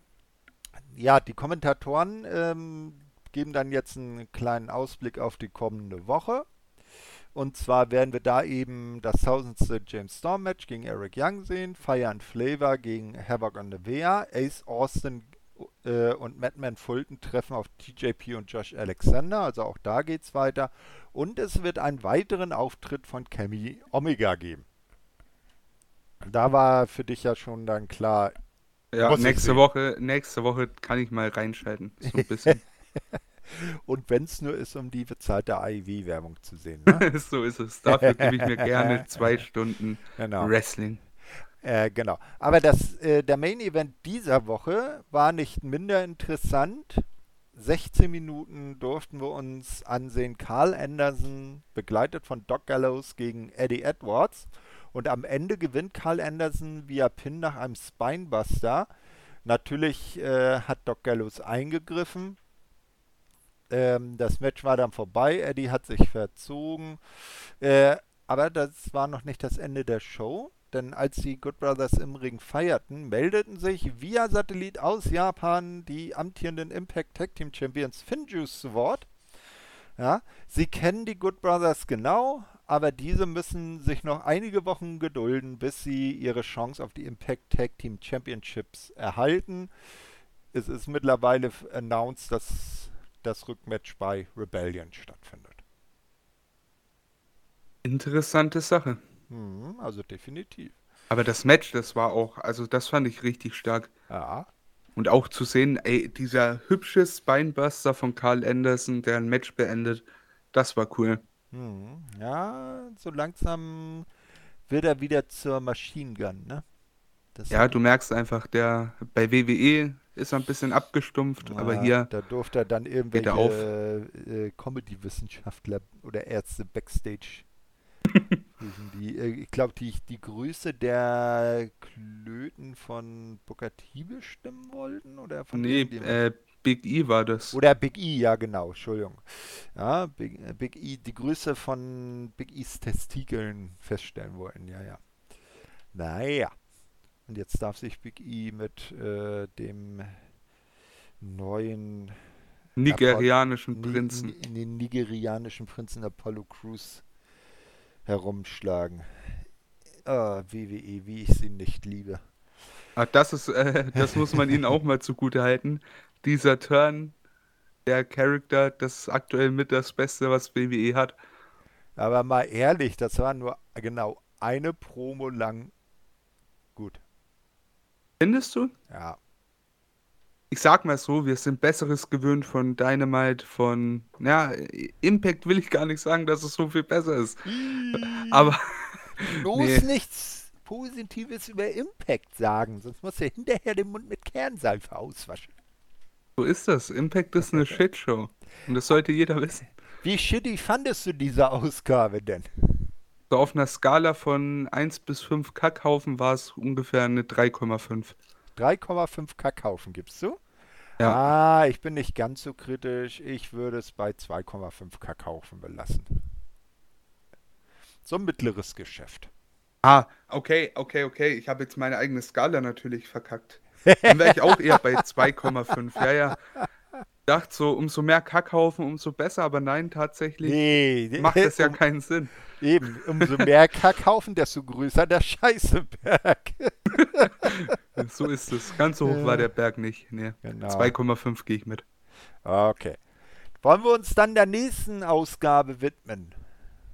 ja, die Kommentatoren ähm, geben dann jetzt einen kleinen Ausblick auf die kommende Woche. Und zwar werden wir da eben das tausendste James Storm Match gegen Eric Young sehen, Fire and Flavor gegen Havoc on the Vea, Ace Austin äh, und Madman Fulton treffen auf TJP und Josh Alexander, also auch da geht es weiter. Und es wird einen weiteren Auftritt von Cammy Omega geben. Da war für dich ja schon dann klar. Ja, nächste Woche, nächste Woche kann ich mal reinschalten. So ein bisschen. <laughs> <laughs> Und wenn es nur ist, um die bezahlte AIW-Werbung zu sehen. <laughs> Ne? so ist es. Dafür gebe ich mir gerne zwei Stunden genau. Wrestling. Äh, genau. Aber das, äh, der Main Event dieser Woche war nicht minder interessant. 16 Minuten durften wir uns ansehen. Carl Anderson, begleitet von Doc Gallows gegen Eddie Edwards. Und am Ende gewinnt Carl Anderson via Pin nach einem Spinebuster. Natürlich äh, hat Doc Gallows eingegriffen. Ähm, das Match war dann vorbei. Eddie hat sich verzogen. Äh, aber das war noch nicht das Ende der Show denn als die Good Brothers im Ring feierten, meldeten sich via Satellit aus Japan die amtierenden Impact Tag Team Champions Finjuice zu Wort. Ja, sie kennen die Good Brothers genau, aber diese müssen sich noch einige Wochen gedulden, bis sie ihre Chance auf die Impact Tag Team Championships erhalten. Es ist mittlerweile announced, dass das Rückmatch bei Rebellion stattfindet. Interessante Sache. Mhm, also definitiv. Aber das Match, das war auch, also das fand ich richtig stark. Ja. Und auch zu sehen, ey, dieser hübsche Spinebuster von Carl Anderson, der ein Match beendet, Das war cool. Hm, ja, so langsam wird er wieder zur Machine Gun, ne? Das Ja, du merkst einfach, der bei WWE ist er ein bisschen abgestumpft, aber Ja, hier, da durfte er dann irgendwelche äh, Comedy-Wissenschaftler oder Ärzte backstage. <laughs> die, äh, ich glaube, die, die Größe der Klöten von Booker T bestimmen wollten oder von nee, irgendjemand? äh, Big E war das. Oder Big E, ja genau, Entschuldigung. Ja, Big, äh, Big E, die Größe von Big E's Testikeln feststellen wollten, ja, ja. Naja. Und jetzt darf sich Big E mit äh, dem neuen Nigerianischen Ni- Prinzen. Ni- den nigerianischen Prinzen Apollo Crews herumschlagen. Ah, WWE, wie ich sie nicht liebe. Ah, das ist, äh, das muss man ihnen auch mal zugute halten. Dieser Turn, der Charakter, das ist aktuell mit das Beste, was WWE hat. Aber mal ehrlich, das war nur genau eine Promo lang gut. Findest du? Ja. Ich sag mal so, wir sind Besseres gewöhnt von Dynamite, von, ja, Impact will ich gar nicht sagen, dass es so viel besser ist. Aber <laughs> Bloß nee. nichts Positives über Impact sagen, sonst muss er hinterher den Mund mit Kernseife auswaschen. so ist das. Impact ist eine <laughs> Shitshow. Und das sollte jeder wissen. Wie shitty fandest du diese Ausgabe denn? So auf einer Skala von 1 bis 5 Kackhaufen war es ungefähr eine 3,5. 3,5 Kackhaufen gibst du? Ja. Ah, ich bin nicht ganz so kritisch. Ich würde es bei 2,5 Kackhaufen belassen. So ein mittleres Geschäft. Ah, okay, okay, okay. Ich habe jetzt meine eigene Skala natürlich verkackt. <laughs> Dann wäre ich auch eher bei 2,5. Ja, ja. Dachte so, umso mehr Kackhaufen, umso besser, aber nein, tatsächlich Nee, macht das ja um, keinen Sinn. eben. Umso mehr Kackhaufen, desto größer der Scheißeberg. <laughs> So ist es. Ganz so hoch war der Berg nicht. Nee. Genau. 2,5 gehe ich mit. Okay. Wollen wir uns dann der nächsten Ausgabe widmen?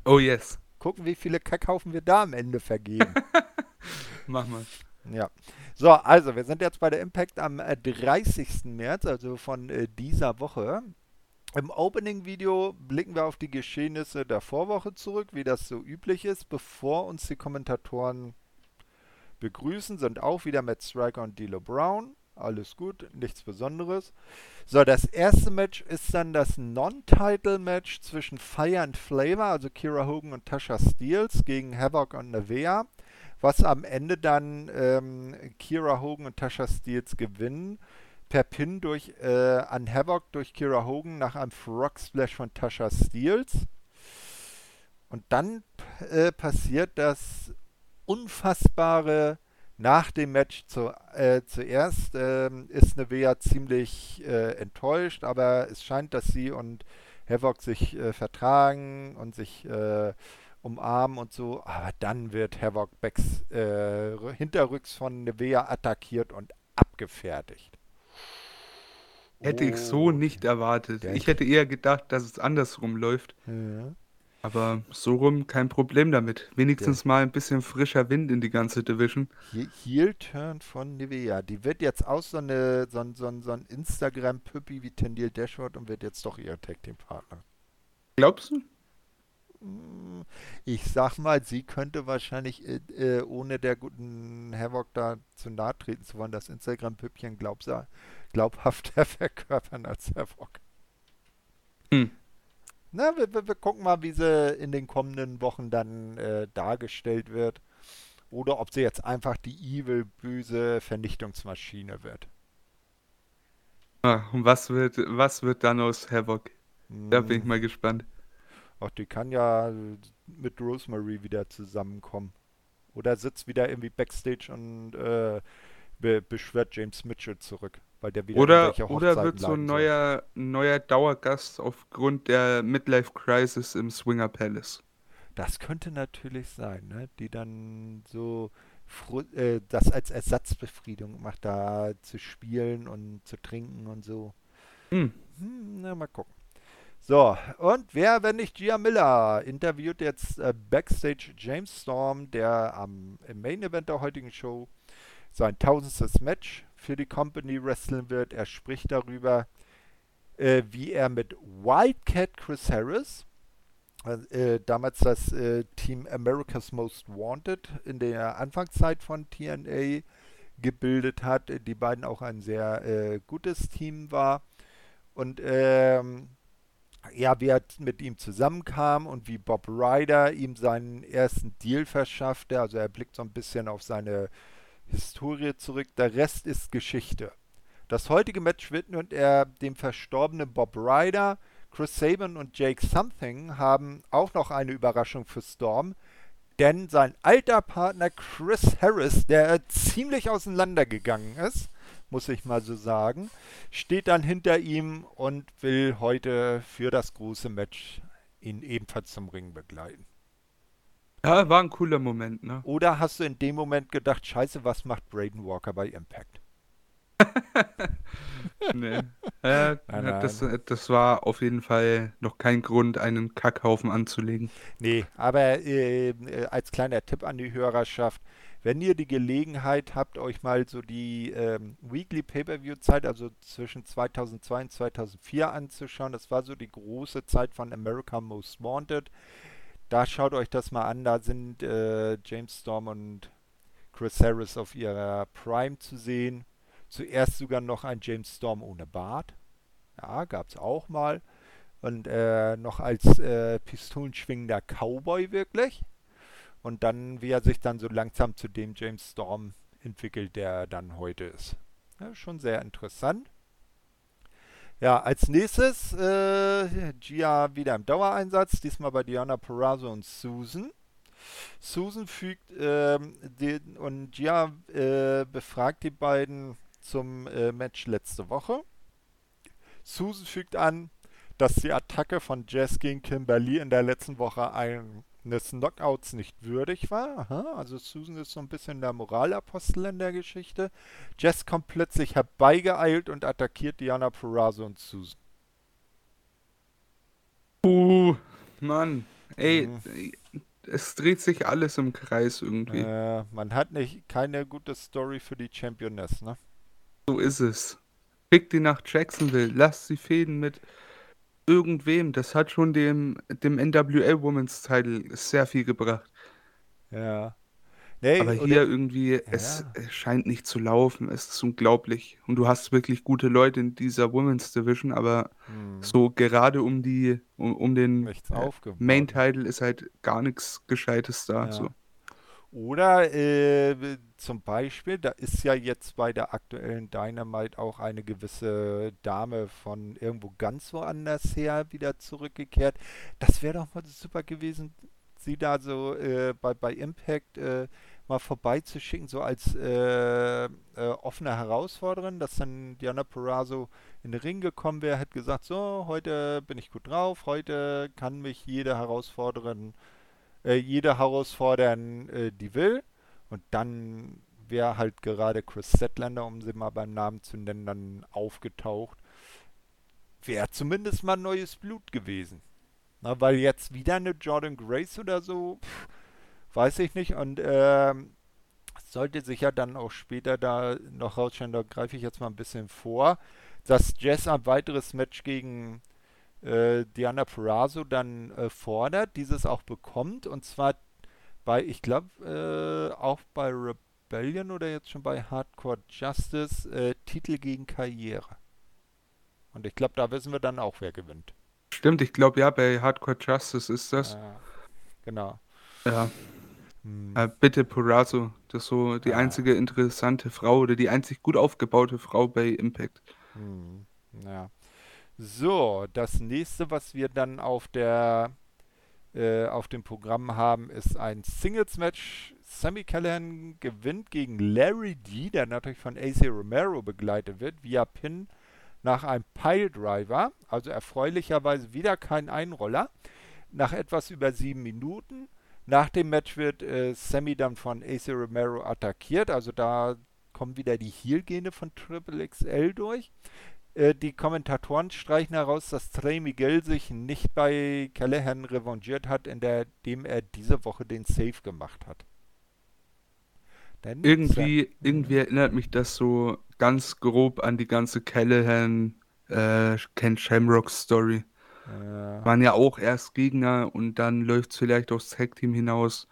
Oh yes. Gucken, wie viele Kackhaufen wir da am Ende vergeben. <laughs> Mach mal. Ja. So, also wir sind jetzt bei der Impact am äh, 30. März, also von äh, dieser Woche. Im Opening-Video blicken wir auf die Geschehnisse der Vorwoche zurück, wie das so üblich ist. Bevor uns die Kommentatoren begrüßen, sind auch wieder Matt Striker und D'Lo Brown. Alles gut, nichts Besonderes. So, das erste Match ist dann das Non-Title-Match zwischen Fire and Flavor, also Kira Hogan und Tasha Steeles gegen Havoc und Nevea was am Ende dann ähm, Kira Hogan und Tasha Steeles gewinnen. Per Pin durch, äh, an Havoc durch Kira Hogan nach einem Frog Splash von Tasha Steeles. Und dann äh, passiert das Unfassbare nach dem Match zu, äh, zuerst. ähm, ist Nevea ziemlich äh, enttäuscht, aber es scheint, dass sie und Havoc sich äh, vertragen und sich äh, umarmen und so. Aber dann wird Havoc Becks äh, hinterrücks von Nevea attackiert und abgefertigt. Hätte ich so Oh. nicht erwartet. Der- Ich hätte eher gedacht, dass es andersrum läuft. Ja. Aber so rum kein Problem damit. Wenigstens mal ein bisschen frischer Wind in die ganze Division. He- Heel-Turn von Nevea. Die wird jetzt auch so, eine, so, ein- so, so ein Instagram-Püppi wie Tendil Dashwood und wird jetzt doch ihr Tag-Team-Partner. Glaubst du? Ich sag mal, sie könnte wahrscheinlich, äh, äh, ohne der guten Havoc da zu nahe treten zu wollen, das Instagram-Püppchen glaubhafter <laughs> verkörpern als Havoc. Hm. Na, wir, wir, wir gucken mal, wie sie in den kommenden Wochen dann äh, dargestellt wird. Oder ob sie jetzt einfach die evil, böse Vernichtungsmaschine wird. Ah, und was wird, was wird dann aus Havoc? Da bin ich Hm, mal gespannt. Ach, die kann ja mit Rosemary wieder zusammenkommen. Oder sitzt wieder irgendwie Backstage und äh, be beschwört James Mitchell zurück, weil der wieder Oder, oder wird so ein neuer, neuer Dauergast aufgrund der Midlife Crisis im Swinger Palace. Das könnte natürlich sein, ne? Die dann so äh, das als Ersatzbefriedung macht, da zu spielen und zu trinken und so. Hm. Hm, na, mal gucken. So, und wer, wenn nicht Gia Miller, interviewt jetzt äh, Backstage James Storm, der am im Main Event der heutigen Show sein tausendstes Match für die Company wresteln wird. Er spricht darüber, äh, wie er mit Wildcat Chris Harris äh, damals das äh, Team America's Most Wanted in der Anfangszeit von TNA gebildet hat. Die beiden auch ein sehr äh, gutes Team war. Und ähm, ja, wie er mit ihm zusammenkam und wie Bob Ryder ihm seinen ersten Deal verschaffte. Also er blickt so ein bisschen auf seine Historie zurück. Der Rest ist Geschichte. Das heutige Match widmet er dem verstorbenen Bob Ryder. Chris Sabin und Jake Something haben auch noch eine Überraschung für Storm, denn sein alter Partner Chris Harris, der ziemlich auseinandergegangen ist, muss ich mal so sagen, steht dann hinter ihm und will heute für das große Match ihn ebenfalls zum Ring begleiten. Ja, war ein cooler Moment, ne? Oder hast du in dem Moment gedacht, scheiße, was macht Braden Walker bei Impact? <laughs> nee. Äh, nein, nein. Das, das, war auf jeden Fall noch kein Grund, einen Kackhaufen anzulegen. Nee, aber äh, als kleiner Tipp an die Hörerschaft, wenn ihr die Gelegenheit habt, euch mal so die ähm, Weekly Pay-Per-View-Zeit, also zwischen 2002 und 2004 anzuschauen, das war so die große Zeit von America Most Wanted. Da schaut euch das mal an, da sind äh, James Storm und Chris Harris auf ihrer Prime zu sehen. Zuerst sogar noch ein James Storm ohne Bart. Ja, gab es auch mal. Und äh, noch als äh, pistolenschwingender Cowboy wirklich. Und dann, wie er sich dann so langsam zu dem James Storm entwickelt, der dann heute ist. Ja, schon sehr interessant. Ja, als nächstes äh, Gia wieder im Dauereinsatz, diesmal bei Diana Perazzo und Susan. Susan fügt ähm, den, und Gia äh, befragt die beiden zum äh, Match letzte Woche. Susan fügt an, dass die Attacke von Jess gegen Kimberly in der letzten Woche eines Knockouts nicht würdig war. Aha, also Susan ist so ein bisschen der Moralapostel in der Geschichte. Jess kommt plötzlich herbeigeeilt und attackiert Diana Perazzo und Susan. Uh, Mann. Ey, mhm. es dreht sich alles im Kreis irgendwie. Äh, man hat nicht keine gute Story für die Championess, ne? So ist es. Schick die nach Jacksonville, lass sie fäden mit irgendwem. Das hat schon dem, dem NWA Women's Title sehr viel gebracht. Ja. Nee, Aber hier irgendwie, ja. es, es, scheint nicht zu laufen. Es ist unglaublich. Und du hast wirklich gute Leute in dieser Women's Division, aber hm. so gerade um die, um, um den äh, Main Title ist halt gar nichts Gescheites da. Ja. So. Oder äh, zum Beispiel, da ist ja jetzt bei der aktuellen Dynamite auch eine gewisse Dame von irgendwo ganz woanders her wieder zurückgekehrt. Das wäre doch mal super gewesen, sie da so äh, bei, bei Impact äh, mal vorbeizuschicken, so als äh, äh, offene Herausforderin, dass dann Diana Perazzo in den Ring gekommen wäre, hätte gesagt, so, heute bin ich gut drauf, heute kann mich jede Herausforderin äh, jede herausfordern, äh, die will. Und dann wäre halt gerade Chris Statlander, um sie mal beim Namen zu nennen, dann aufgetaucht. Wäre zumindest mal neues Blut gewesen. Na, weil jetzt wieder eine Jordan Grace oder so, pff, weiß ich nicht. Und ähm, sollte sich ja dann auch später da noch rausstellen, da greife ich jetzt mal ein bisschen vor, dass Jess ein weiteres Match gegen äh, Diana Perazzo dann äh, fordert, dieses auch bekommt. Und zwar bei, ich glaube, äh, auch bei Rebellion oder jetzt schon bei Hardcore Justice, äh, Titel gegen Karriere. Und ich glaube, da wissen wir dann auch, wer gewinnt. Stimmt, ich glaube, ja, bei Hardcore Justice ist das. genau. Ja. Hm. Äh, bitte Perazzo, das ist so die ja. einzige interessante Frau oder die einzig gut aufgebaute Frau bei Impact. Hm. Ja. So, das nächste, was wir dann auf der äh, auf dem Programm haben, ist ein Singles-Match. Sammy Callahan gewinnt gegen Larry D, der natürlich von AC Romero begleitet wird, via Pin nach einem Piledriver. Also erfreulicherweise wieder kein Einroller. Nach etwas über sieben Minuten. Nach dem Match wird äh, Sammy dann von AC Romero attackiert. Also da kommen wieder die Heel-Gene von Triple XL durch. Äh, die Kommentatoren streichen heraus, dass Trey Miguel sich nicht bei Callahan revanchiert hat, indem er diese Woche den Save gemacht hat. Denn irgendwie, irgendwie erinnert mich das so ganz grob an die ganze Callahan äh, Ken Shamrock Story. Ja. Waren ja auch erst Gegner und dann läuft es vielleicht aufs Tag-Team hinaus.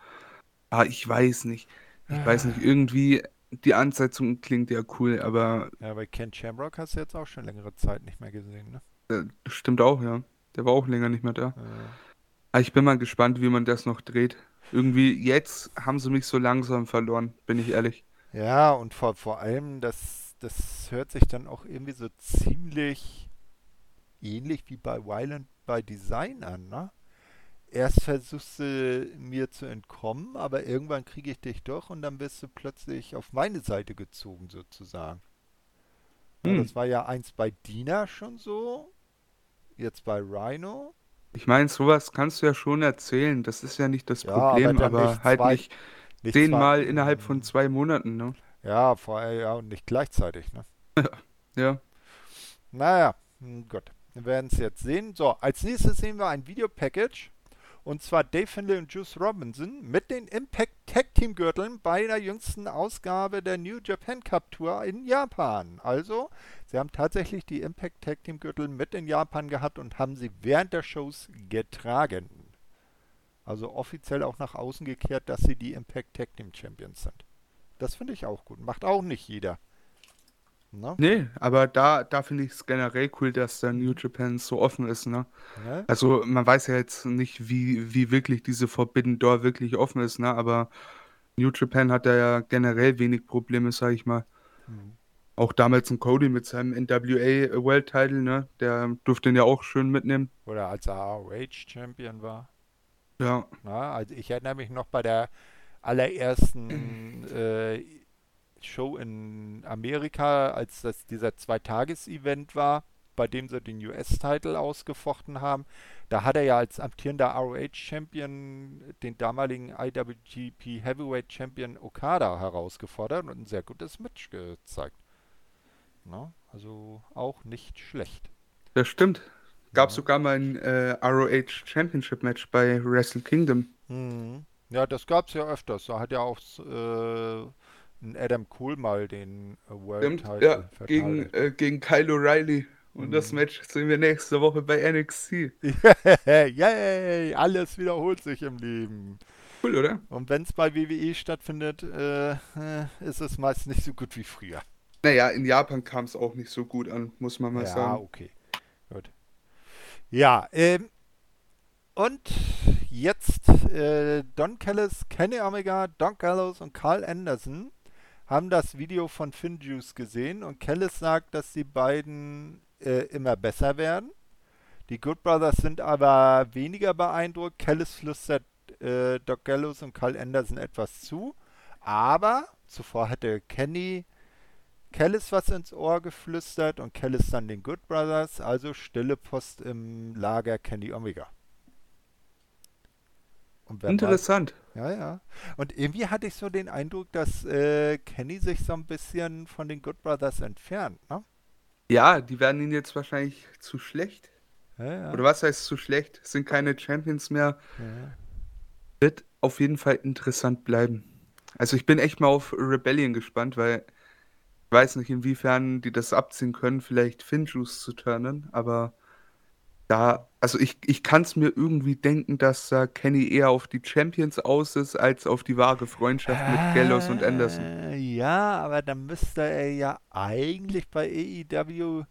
Ah, ich weiß nicht. Ich weiß nicht, irgendwie die Ansetzung klingt ja cool, aber Ja, bei Ken Shamrock hast du jetzt auch schon längere Zeit nicht mehr gesehen, ne? das stimmt auch, ja. Der war auch länger nicht mehr da. Ja. Aber ich bin mal gespannt, wie man das noch dreht. Irgendwie jetzt haben sie mich so langsam verloren, bin ich ehrlich. Ja, und vor, vor allem, das, das hört sich dann auch irgendwie so ziemlich ähnlich wie bei Wyland bei Design an, ne? Erst versuchst du mir zu entkommen, aber irgendwann kriege ich dich doch und dann wirst du plötzlich auf meine Seite gezogen, sozusagen. Ja, Hm. das war ja eins bei Dina schon so, jetzt bei Rhino. Ich meine, sowas kannst du ja schon erzählen. Das ist ja nicht das Ja, aber Problem, dann aber nicht halt zwei- nicht Nicht zehnmal innerhalb von zwei Monaten, ne? Ja, vorher ja und nicht gleichzeitig, ne? <laughs> Ja. Naja, hm, gut. Wir werden es jetzt sehen. So, als nächstes sehen wir ein Videopackage. Und zwar Dave Finlay und Juice Robinson mit den Impact Tag Team Gürteln bei der jüngsten Ausgabe der New Japan Cup Tour in Japan. Also, sie haben tatsächlich die Impact Tag Team Gürtel mit in Japan gehabt und haben sie während der Shows getragen. Also offiziell auch nach außen gekehrt, dass sie die Impact Tag Team Champions sind. Das finde ich auch gut. Macht auch nicht jeder. Ne? Nee, aber da, da finde ich es generell cool, dass der New Japan so offen ist, ne? Ne? Also man weiß ja jetzt nicht, wie, wie wirklich diese Forbidden Door wirklich offen ist, ne? Aber New Japan hat da ja generell wenig Probleme, sag ich mal. Hm. Auch damals ein Cody mit seinem NWA World Title, ne? Der durfte ihn ja auch schön mitnehmen. Oder als er ROH Champion war. Ja, Na, also ich erinnere mich noch bei der allerersten äh, Show in Amerika, als das dieser Zweitages-Event war, bei dem sie den US-Title ausgefochten haben. Da hat er ja als amtierender ROH-Champion den damaligen IWGP Heavyweight Champion Okada herausgefordert und ein sehr gutes Match gezeigt. Na, also auch nicht schlecht. das stimmt. Gab Ja. sogar mal ein äh, ROH Championship Match bei Wrestle Kingdom. Mhm. Ja, das gab es ja öfters. Da hat ja auch äh, Adam Cole mal den äh, World Stimmt, Title ja, gegen, äh, gegen Kyle O'Reilly. Und das Mhm. Match sehen wir nächste Woche bei NXT. <laughs> Yay, alles wiederholt sich im Leben. Cool, oder? Und wenn es bei WWE stattfindet, äh, äh, ist es meist nicht so gut wie früher. Naja, in Japan kam es auch nicht so gut an, muss man mal ja, sagen. okay. Gut. Ja, ähm, und jetzt äh, Don Callis, Kenny Omega, Don Gallows und Carl Anderson haben das Video von Finn Juice gesehen und Callis sagt, dass die beiden äh, immer besser werden. Die Good Brothers sind aber weniger beeindruckt. Callis flüstert äh, Doc Gallows und Carl Anderson etwas zu. Aber zuvor hatte Kenny Callis was ins Ohr geflüstert und Callis dann den Good Brothers, also stille Post im Lager Kenny Omega. Interessant. war- Ja, ja. Und irgendwie hatte ich so den Eindruck, dass äh, Kenny sich so ein bisschen von den Good Brothers entfernt, ne? Ja, die werden ihn jetzt wahrscheinlich zu schlecht. Ja, ja. Oder was heißt zu schlecht? Sind keine Champions mehr. ja. Wird auf jeden Fall interessant bleiben. Also ich bin echt mal auf Rebellion gespannt, weil ich weiß nicht, inwiefern die das abziehen können, vielleicht Finjuice zu turnen, aber da, also ich, ich kann es mir irgendwie denken, dass da Kenny eher auf die Champions aus ist, als auf die wahre Freundschaft mit Gallows und Anderson. Äh, Ja, aber dann müsste er ja eigentlich bei AEW.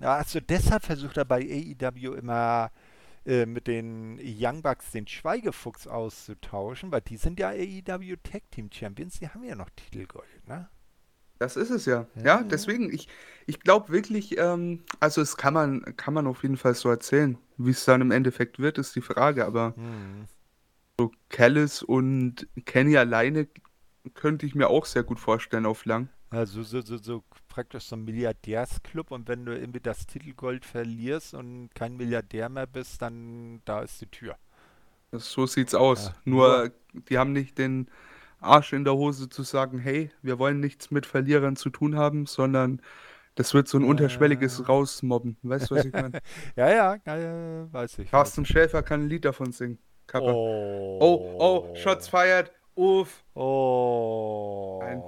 Also deshalb versucht er bei AEW immer äh, mit den Young Bucks den Schweigefuchs auszutauschen, weil die sind ja AEW Tag Team Champions, die haben ja noch Titelgold, ne? Das ist es ja. Ja, Ja, deswegen, ich, ich glaube wirklich, ähm, also es kann man, kann man auf jeden Fall so erzählen. Wie es dann im Endeffekt wird, ist die Frage, aber Hm. so Callis und Kenny alleine könnte ich mir auch sehr gut vorstellen auf lang. Also so, so, so praktisch so ein Milliardärsclub und wenn du irgendwie das Titelgold verlierst und kein Milliardär mehr bist, dann da ist die Tür. So sieht's aus. Ja, Nur, die haben nicht den Arsch in der Hose zu sagen, hey, wir wollen nichts mit Verlierern zu tun haben, sondern das wird so ein unterschwelliges Äh. Rausmobben. Weißt du, was ich meine? <laughs> Ja, ja, ja, weiß ich. Carsten Schäfer kann ein Lied davon singen. Kappa. Oh. Oh, oh, Shots fired. Uff. Oh. Nein,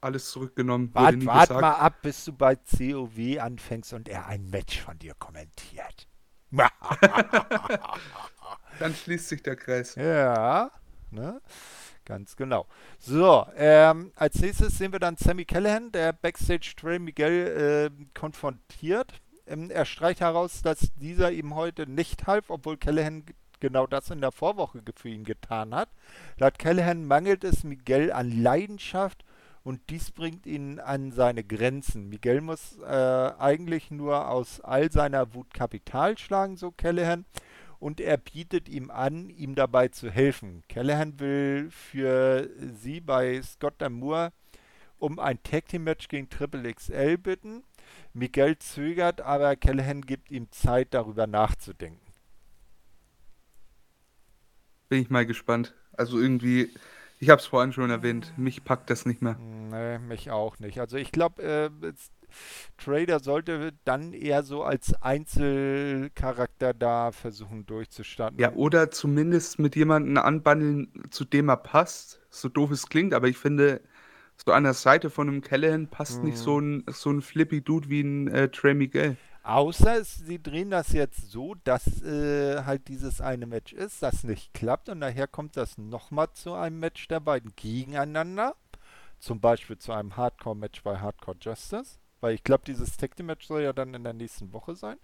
Alles zurückgenommen. Wurde Wart, mal ab, bis du bei COW anfängst und er ein Match von dir kommentiert. <laughs> <laughs> Dann schließt sich der Kreis. Ja, ne? Ganz genau. So, ähm, als nächstes sehen wir dann Sammy Callahan, der Backstage Trey Miguel äh, konfrontiert. Ähm, er streicht heraus, dass dieser ihm heute nicht half, obwohl Callahan genau das in der Vorwoche für ihn getan hat. Laut Callahan mangelt es Miguel an Leidenschaft und dies bringt ihn an seine Grenzen. Miguel muss äh, eigentlich nur aus all seiner Wut Kapital schlagen, so Callahan, und er bietet ihm an, ihm dabei zu helfen. Callahan will für sie bei Scott Damour um ein Tag Team Match gegen Triple XL bitten. Miguel zögert, aber Callahan gibt ihm Zeit, darüber nachzudenken. Bin ich mal gespannt. Also irgendwie, ich habe es vorhin schon erwähnt, mich packt das nicht mehr. Nee, mich auch nicht. Also ich glaube, äh, Trader sollte dann eher so als Einzelcharakter da versuchen durchzustarten. Ja, oder zumindest mit jemandem anbandeln, zu dem er passt. So doof es klingt, aber ich finde, so an der Seite von einem Callahan passt mhm. nicht so ein, so ein flippy Dude wie ein äh, Trey Miguel. Außer sie drehen das jetzt so, dass äh, halt dieses eine Match ist, das nicht klappt und daher kommt das nochmal zu einem Match der beiden gegeneinander. Zum Beispiel zu einem Hardcore-Match bei Hardcore Justice. Weil ich glaube, dieses Tag Team Match soll ja dann in der nächsten Woche sein.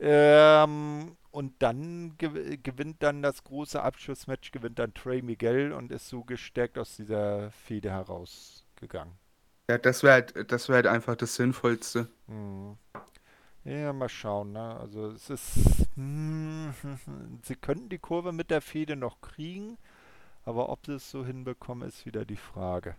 Ähm, und dann gew gewinnt dann das große Abschlussmatch, gewinnt dann Trey Miguel und ist so gestärkt aus dieser Fehde herausgegangen. Ja, das wäre halt, das wär halt einfach das Sinnvollste. Mhm. Ja, mal schauen. Ne? Also es ist, hm, <laughs> sie könnten die Kurve mit der Fehde noch kriegen, aber ob sie es so hinbekommen, ist wieder die Frage.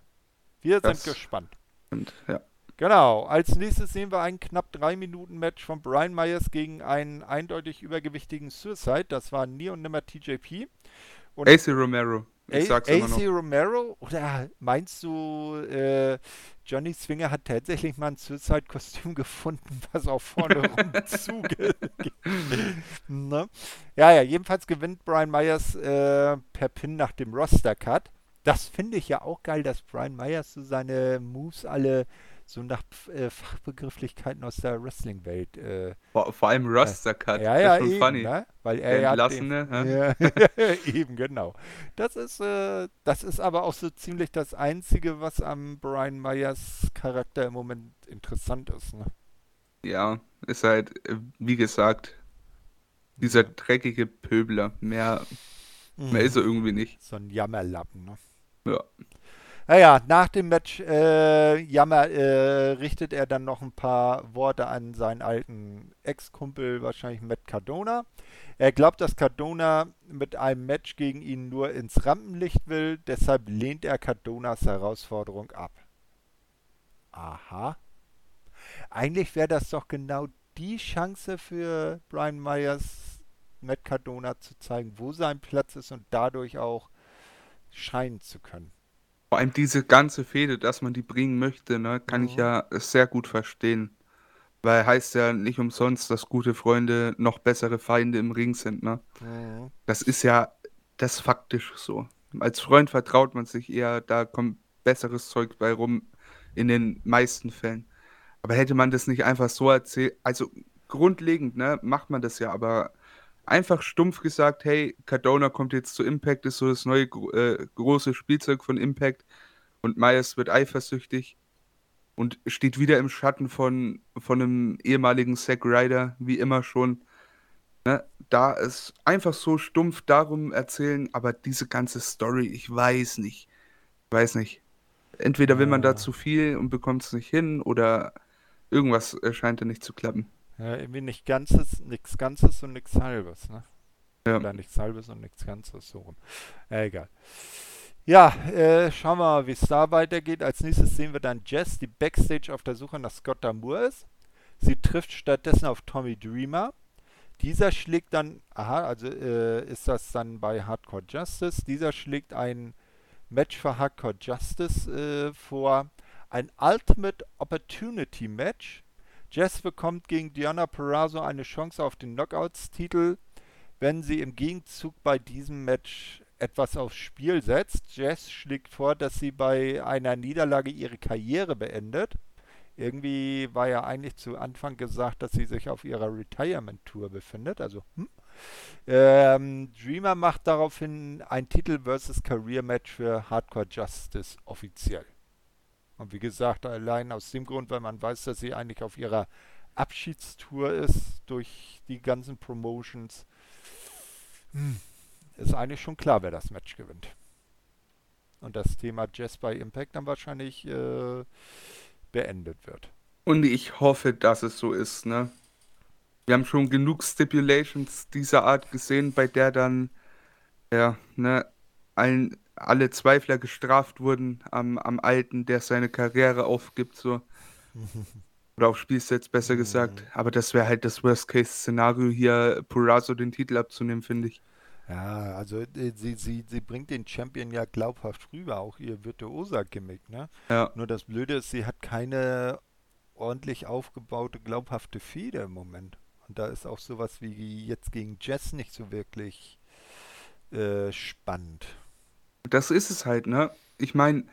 Wir das sind gespannt. Und, ja. Genau, als nächstes sehen wir ein knapp 3 Minuten Match von Brian Myers gegen einen eindeutig übergewichtigen Suicide. Das war nie und nimmer TJP. Und AC Romero. Ich sag's AC noch. Romero? Oder meinst du, äh, Johnny Swinger hat tatsächlich mal ein Suicide-Kostüm <laughs> gefunden, was auch vorne <laughs> rum zugeht? <laughs> ne? Ja, ja, jedenfalls gewinnt Brian Myers äh, per Pin nach dem Roster-Cut. Das finde ich ja auch geil, dass Brian Myers so seine Moves alle so nach äh, Fachbegrifflichkeiten aus der Wrestling-Welt. Äh, vor, vor, allem Roster Cut. Ja, ja, eben, funny. Ne? Weil er ja Entlassene, ja, <laughs> <laughs> eben genau. Das ist, äh, das ist aber auch so ziemlich das Einzige, was am Brian Myers Charakter im Moment interessant ist. Ne? Ja, ist halt, äh, wie gesagt, dieser dreckige Pöbler. Mehr, mhm. mehr ist er irgendwie nicht. So ein Jammerlappen, ne? Ja. Naja, nach dem Match äh, Jammer äh, richtet er dann noch ein paar Worte an seinen alten Ex-Kumpel, wahrscheinlich Matt Cardona. Er glaubt, dass Cardona mit einem Match gegen ihn nur ins Rampenlicht will, deshalb lehnt er Cardonas Herausforderung ab. Aha. Eigentlich wäre das doch genau die Chance für Brian Myers, Matt Cardona zu zeigen, wo sein Platz ist und dadurch auch scheinen zu können. Vor allem diese ganze Fehde, dass man die bringen möchte, ne, kann ich mhm. ja sehr gut verstehen. Weil heißt ja nicht umsonst, dass gute Freunde noch bessere Feinde im Ring sind, ne? Mhm. Das ist ja das faktisch so. Als Freund vertraut man sich eher, da kommt besseres Zeug bei rum, in den meisten Fällen. Aber hätte man das nicht einfach so erzählt, also grundlegend, ne, macht man das ja, aber einfach stumpf gesagt, hey, Cardona kommt jetzt zu Impact, ist so das neue äh, große Spielzeug von Impact und Myers wird eifersüchtig und steht wieder im Schatten von, von einem ehemaligen Zack Ryder, wie immer schon. Ne? Da ist einfach so stumpf darum erzählen, aber diese ganze Story, ich weiß nicht. Ich weiß nicht. Entweder will man da zu viel und bekommt es nicht hin oder irgendwas scheint da nicht zu klappen. Ja, irgendwie nicht Ganzes, nichts Ganzes und nichts Halbes, ne? Ja. Oder nichts Halbes und nichts Ganzes, so rum. Ja, egal. Ja, äh, schauen wir mal, wie es da weitergeht. Als nächstes sehen wir dann Jess, die Backstage auf der Suche nach Scott Damour ist. Sie trifft stattdessen auf Tommy Dreamer. Dieser schlägt dann, aha, also äh, ist das dann bei Hardcore Justice. Dieser schlägt ein Match für Hardcore Justice äh, vor. Ein Ultimate Opportunity Match Jess bekommt gegen Diana Perazzo eine Chance auf den Knockouts-Titel, wenn sie im Gegenzug bei diesem Match etwas aufs Spiel setzt. Jess schlägt vor, dass sie bei einer Niederlage ihre Karriere beendet. Irgendwie war ja eigentlich zu Anfang gesagt, dass sie sich auf ihrer Retirement-Tour befindet. Also, hm. ähm, Dreamer macht daraufhin ein Titel versus Career-Match für Hardcore Justice offiziell. Und wie gesagt, allein aus dem Grund, weil man weiß, dass sie eigentlich auf ihrer Abschiedstour ist durch die ganzen Promotions, hm, ist eigentlich schon klar, wer das Match gewinnt. Und das Thema Jazz bei Impact dann wahrscheinlich äh, beendet wird. Und ich hoffe, dass es so ist, ne? Wir haben schon genug Stipulations dieser Art gesehen, bei der dann, ja, ne, allen, alle Zweifler gestraft wurden am, am Alten, der seine Karriere aufgibt, so. <laughs> Oder auf Spielsets besser gesagt. Mhm. Aber das wäre halt das Worst-Case-Szenario, hier Purazo den Titel abzunehmen, finde ich. Ja, also äh, sie, sie, sie bringt den Champion ja glaubhaft rüber, auch ihr Virtuosa-Gimmick, ne? Ja. Nur das Blöde ist, sie hat keine ordentlich aufgebaute, glaubhafte Feder im Moment. Und da ist auch sowas wie jetzt gegen Jess nicht so wirklich äh, spannend. Das ist es halt, ne? Ich meine,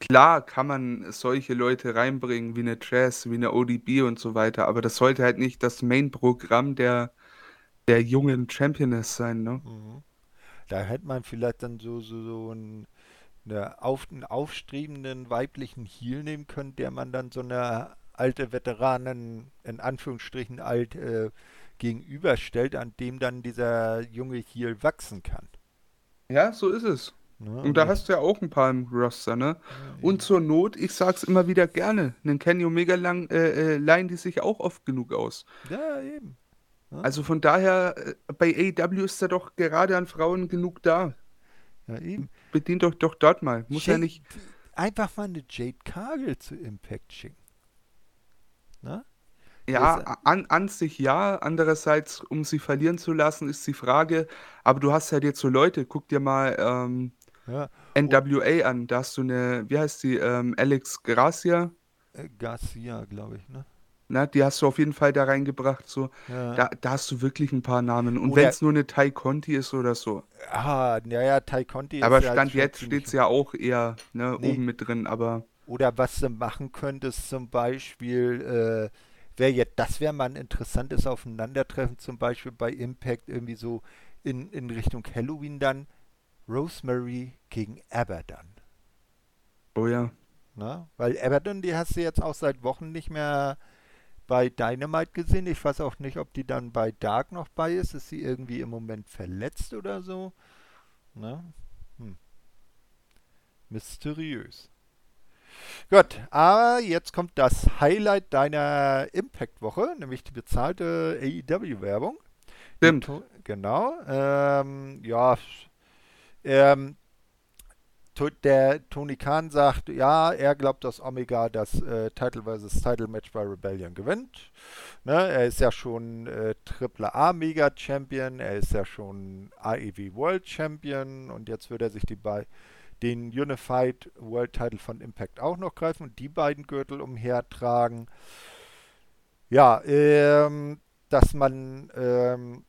klar kann man solche Leute reinbringen, wie eine Jazz, wie eine ODB und so weiter, aber das sollte halt nicht das Main-Programm der der jungen Championess sein, ne? Mhm. Da hätte man vielleicht dann so, so, so einen, eine auf, einen aufstrebenden weiblichen Heel nehmen können, der man dann so eine alte Veteranen, in Anführungsstrichen alt, äh, gegenüberstellt, an dem dann dieser junge Heel wachsen kann. Ja, so ist es. Ja, und da hast du ja auch ein paar im Roster, ne? Ja, und zur Not, ich sag's immer wieder gerne, einen Kenny Omega lang, äh, äh, leihen die sich auch oft genug aus. Ja, eben. Also von daher, äh, bei AEW ist da doch gerade an Frauen genug da. Ja, eben. Bedient doch doch dort mal. Muss Jade, ja nicht. Einfach mal eine Jade Cargill zu Impact schicken. Na? Ja, an, an sich ja. Andererseits, um sie verlieren zu lassen, ist die Frage. Aber du hast halt jetzt so Leute, guck dir mal ähm, ja. NWA an. Da hast du eine, wie heißt die, ähm, Alex Gracia? Äh, Garcia, glaube ich, ne? Na, die hast du auf jeden Fall da reingebracht. So. Ja. Da, da hast du wirklich ein paar Namen. Und wenn es nur eine Tai Conti ist oder so. Ah, naja, Tai Conti aber ist Stand ja jetzt steht es ja auch eher ne, nee. oben mit drin, aber. Oder was du machen könntest, zum Beispiel, äh, wäre jetzt, das wäre mal ein interessantes Aufeinandertreffen, zum Beispiel bei Impact, irgendwie so in, in Richtung Halloween dann. Rosemary gegen Abaddon. Oh ja. Na? Weil Abaddon, die hast du jetzt auch seit Wochen nicht mehr bei Dynamite gesehen. Ich weiß auch nicht, ob die dann bei Dark noch bei ist. Ist sie irgendwie im Moment verletzt oder so? Ne? Hm. Mysteriös. Gut, aber jetzt kommt das Highlight deiner Impact-Woche, nämlich die bezahlte AEW-Werbung. Stimmt. Genau. Ähm, ja, ähm, der Tony Khan sagt, ja, er glaubt, dass Omega das äh, Title vs. Title Match bei Rebellion gewinnt. Ne, er ist ja schon äh, A Mega Champion, er ist ja schon AEW World Champion und jetzt wird er sich die bei den Unified World Title von Impact auch noch greifen und die beiden Gürtel umhertragen. Ja, ähm, dass man ähm,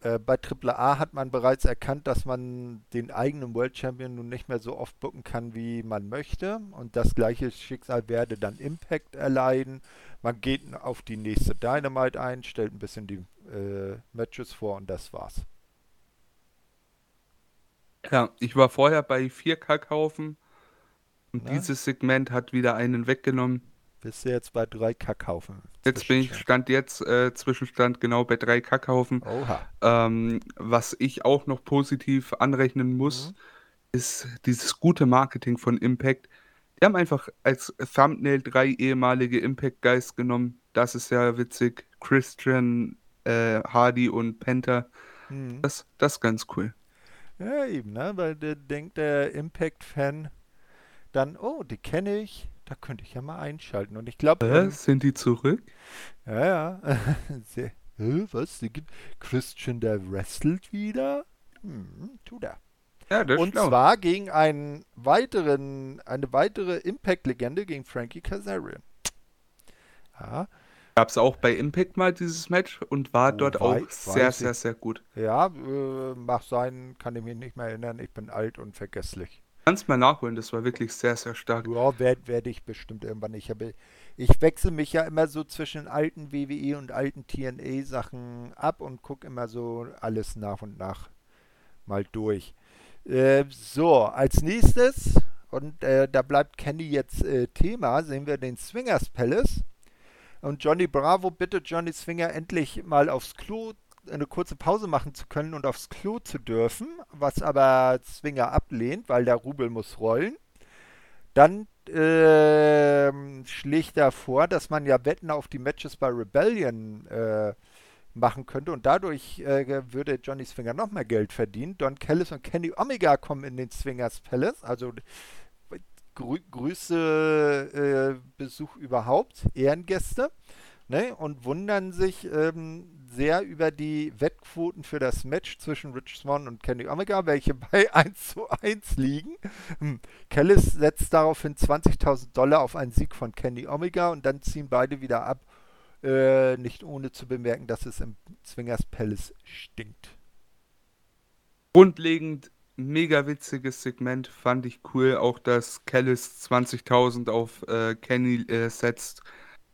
äh, bei AAA hat man bereits erkannt, dass man den eigenen World Champion nun nicht mehr so oft bucken kann, wie man möchte. Und das gleiche Schicksal werde dann Impact erleiden. Man geht auf die nächste Dynamite ein, stellt ein bisschen die äh, Matches vor und das war's. Ja, ich war vorher bei 4K kaufen und ja? dieses Segment hat wieder einen weggenommen. Bist du jetzt bei 3 Kackhaufen? Jetzt bin ich Stand jetzt, äh, Zwischenstand genau bei 3 Kackhaufen. Oha. Ähm, was ich auch noch positiv anrechnen muss, mhm. ist dieses gute Marketing von Impact. Die haben einfach als Thumbnail drei ehemalige Impact Guys genommen. Das ist ja witzig. Christian, äh, Hardy und Penta. Mhm. Das, das ist ganz cool. Ja, eben, ne? Weil der denkt der Impact-Fan dann, oh, die kenne ich, da könnte ich ja mal einschalten. Und ich glaube. Äh, sind die zurück? Ja, ja. <laughs> Sehr, äh, was? Christian, der wrestelt wieder? Hm, tut er. Ja, Und schlau. zwar gegen einen weiteren, eine weitere Impact-Legende, gegen Frankie Kazarian. Ja. Gab es auch bei Impact mal dieses Match und war oh, dort auch sehr, sehr, sehr gut. Ja, äh, mag sein, kann ich mich nicht mehr erinnern. Ich bin alt und vergesslich. Kannst mal nachholen, das war wirklich sehr, sehr stark. Ja, werde werd ich bestimmt irgendwann. Ich, habe, ich wechsle mich ja immer so zwischen alten WWE und alten TNA-Sachen ab und gucke immer so alles nach und nach mal durch. Äh, so, als nächstes, und äh, da bleibt Kenny jetzt äh, Thema, sehen wir den Swingers Palace. Und Johnny Bravo bittet Johnny Swinger endlich mal aufs Klo eine kurze Pause machen zu können und aufs Klo zu dürfen, was aber Zwinger ablehnt, weil der Rubel muss rollen. Dann äh, schlägt er vor, dass man ja Wetten auf die Matches bei Rebellion äh, machen könnte und dadurch äh, würde Johnny Swinger noch mehr Geld verdienen. Don Callis und Kenny Omega kommen in den Swingers Palace, also grü größte äh, Besuch überhaupt, Ehrengäste, ne, und wundern sich ähm, sehr über die Wettquoten für das Match zwischen Rich Swan und Kenny Omega, welche <laughs> bei 1 zu 1 liegen. Hm. Kellis setzt daraufhin 20.000 Dollar auf einen Sieg von Kenny Omega und dann ziehen beide wieder ab, äh, nicht ohne zu bemerken, dass es im Zwingers Palace stinkt. Grundlegend mega witziges Segment, fand ich cool. Auch dass Kellis 20.000 auf äh, Kenny äh, setzt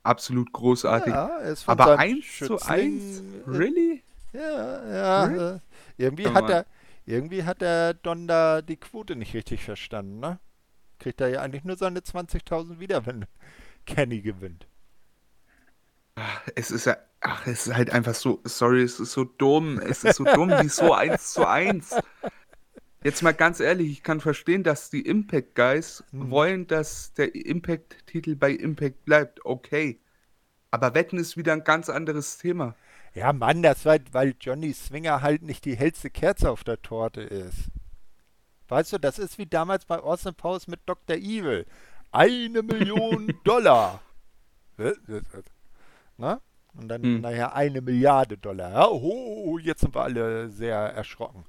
absolut großartig. Ja, Aber 1 zu 1? Really? Ja, ja. Really? Irgendwie, hat er, irgendwie hat der Don da die Quote nicht richtig verstanden, ne? Kriegt er ja eigentlich nur seine 20.000 wieder, wenn <laughs> Kenny gewinnt. Es ist ja, ach, es ist halt einfach so, sorry, es ist so dumm. Es ist so dumm, wie so 1 zu 1. Jetzt mal ganz ehrlich, ich kann verstehen, dass die Impact Guys hm. wollen, dass der Impact-Titel bei Impact bleibt. Okay. Aber Wetten ist wieder ein ganz anderes Thema. Ja, Mann, das war, weil Johnny Swinger halt nicht die hellste Kerze auf der Torte ist. Weißt du, das ist wie damals bei Austin Powers mit Dr. Evil. Eine Million <laughs> Dollar. Na? Und dann, hm. naja, eine Milliarde Dollar. Ja, oh, jetzt sind wir alle sehr erschrocken.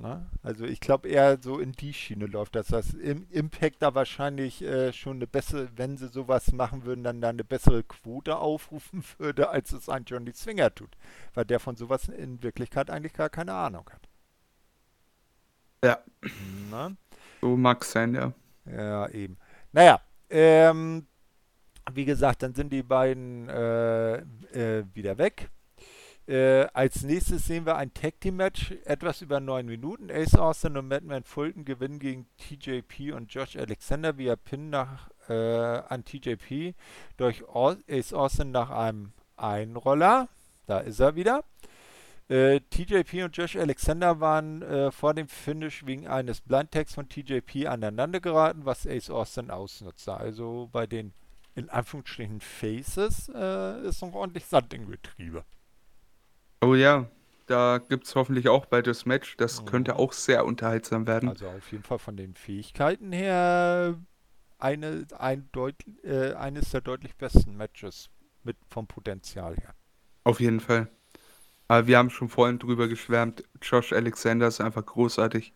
Ne? Also ich glaube eher so in die Schiene läuft das. Das im Impact da wahrscheinlich äh, schon eine bessere, wenn sie sowas machen würden, dann da eine bessere Quote aufrufen <laughs> würde, als es ein Johnny Swinger tut. Weil der von sowas in Wirklichkeit eigentlich gar keine Ahnung hat. Ja. Ne? So mag es sein, ja. Ja, eben. Naja, ähm, wie gesagt, dann sind die beiden äh, äh, wieder weg. Äh, als nächstes sehen wir ein Tag Team Match, etwas über neun Minuten. Ace Austin und Madman Fulton gewinnen gegen TJP und Josh Alexander via Pin nach, äh, an TJP durch Ace Austin nach einem Einroller. Da ist er wieder. Äh, TJP und Josh Alexander waren äh, vor dem Finish wegen eines Blind Tags von TJP aneinander geraten, was Ace Austin ausnutzte. Also bei den in Anführungsstrichen Faces äh, ist noch ordentlich Sand im Getriebe. Oh ja, da gibt es hoffentlich auch bald das Match. Das könnte auch sehr unterhaltsam werden. Also auf jeden Fall von den Fähigkeiten her eine, ein deut äh, eines der deutlich besten Matches mit vom Potenzial her. Auf jeden Fall. Aber wir haben schon vorhin drüber geschwärmt. Josh Alexander ist einfach großartig.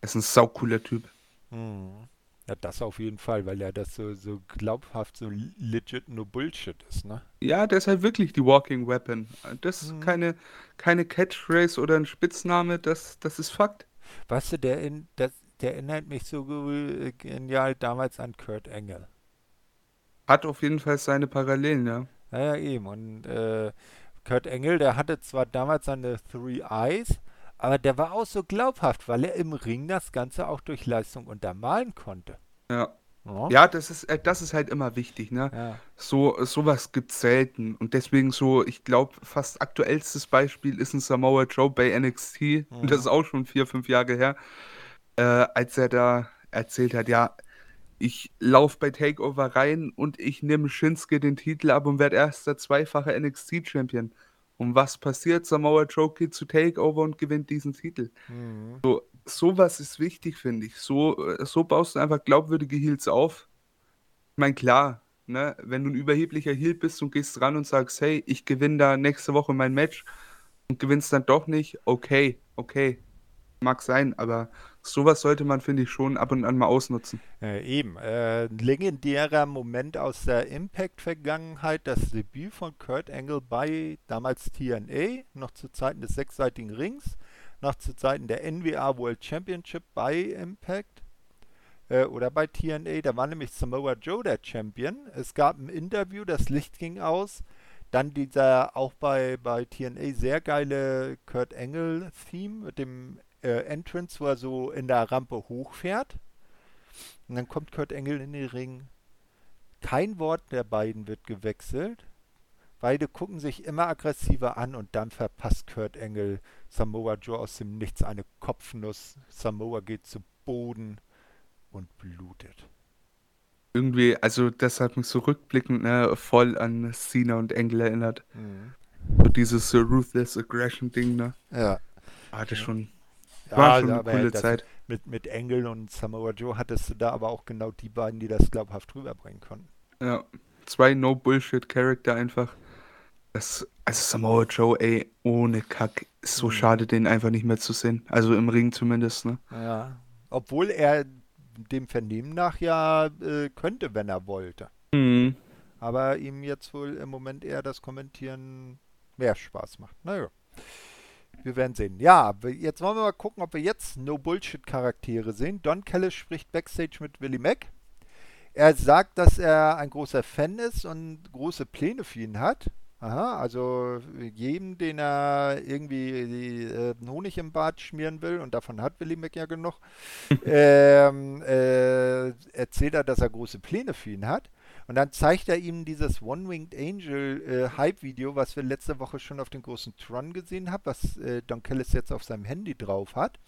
Er ist ein saucooler Typ. Mhm. Ja, das auf jeden Fall, weil er das so, so glaubhaft, so legit nur Bullshit ist, ne? Ja, der ist halt wirklich die Walking Weapon. Das ist mhm. keine, keine Catchphrase oder ein Spitzname, das, das ist Fakt. Weißt du, der, in, das, der erinnert mich so genial damals an Kurt Engel. Hat auf jeden Fall seine Parallelen, ja. Ja, ja eben. Und äh, Kurt Engel, der hatte zwar damals seine Three Eyes, aber der war auch so glaubhaft, weil er im Ring das Ganze auch durch Leistung untermalen konnte. Ja. Ja, ja das, ist, äh, das ist halt immer wichtig, ne? Ja. So, sowas gibt selten. Und deswegen so, ich glaube, fast aktuellstes Beispiel ist ein Samoa Joe bei NXT. Mhm. Und das ist auch schon vier, fünf Jahre her. Äh, als er da erzählt hat, ja, ich laufe bei Takeover rein und ich nehme Shinsuke den Titel ab und werde erster zweifacher NXT-Champion. Und was passiert? Samoa Joe geht zu Takeover und gewinnt diesen Titel. Mhm. So, sowas ist wichtig, finde ich. So, äh, so baust du einfach glaubwürdige Heels auf. Ich meine, klar, ne, wenn du ein überheblicher Heel bist und gehst ran und sagst, hey, ich gewinne da nächste Woche mein Match und gewinnst dann doch nicht, okay, okay, mag sein, aber sowas sollte man, finde ich, schon ab und an mal ausnutzen. Äh, eben. Äh, legendärer Moment aus der Impact-Vergangenheit, das Debüt von Kurt Angle bei damals TNA, noch zu Zeiten des sechsseitigen Rings, noch zu Zeiten der NWA World Championship bei Impact äh, oder bei TNA. Da war nämlich Samoa Joe der Champion. Es gab ein Interview, das Licht ging aus. Dann dieser auch bei, bei TNA sehr geile Kurt Angle-Theme mit dem äh, Entrance, wo er so in der Rampe hochfährt. Und dann kommt Kurt Angle in den Ring. Kein Wort der beiden wird gewechselt. Beide gucken sich immer aggressiver an und dann verpasst Kurt Angle Samoa Joe aus dem Nichts eine Kopfnuss. Samoa geht zu Boden und blutet. Irgendwie, also das hat mich so rückblickend ne, voll an Cena und Angle erinnert. Mhm. So dieses uh, Ruthless Aggression Ding, ne? Ja. Hatte schon, Ja, war schon eine coole Zeit. Mit, mit Engel und Samoa Joe hattest du da aber auch genau die beiden, die das glaubhaft rüberbringen konnten. Ja, zwei No-Bullshit-Charakter einfach. Das, also Samoa Joe, ey, ohne Kack. Ist so Mhm. schade, den einfach nicht mehr zu sehen. Also im Ring zumindest, ne? Ja. Obwohl er dem Vernehmen nach ja äh, könnte, wenn er wollte. Mhm. Aber ihm jetzt wohl im Moment eher das Kommentieren mehr Spaß macht. Naja. Wir werden sehen. Ja, jetzt wollen wir mal gucken, ob wir jetzt No-Bullshit-Charaktere sehen. Don Callis spricht Backstage mit Willie Mack. Er sagt, dass er ein großer Fan ist und große Pläne für ihn hat. Aha, also jedem, den er irgendwie die, äh, Honig im Bart schmieren will, und davon hat Willie Mack ja genug, <laughs> ähm, äh, erzählt er, dass er große Pläne für ihn hat. Und dann zeigt er ihm dieses One-Winged Angel äh, Hype-Video, was wir letzte Woche schon auf dem großen Tron gesehen haben, was äh, Don Callis jetzt auf seinem Handy drauf hat.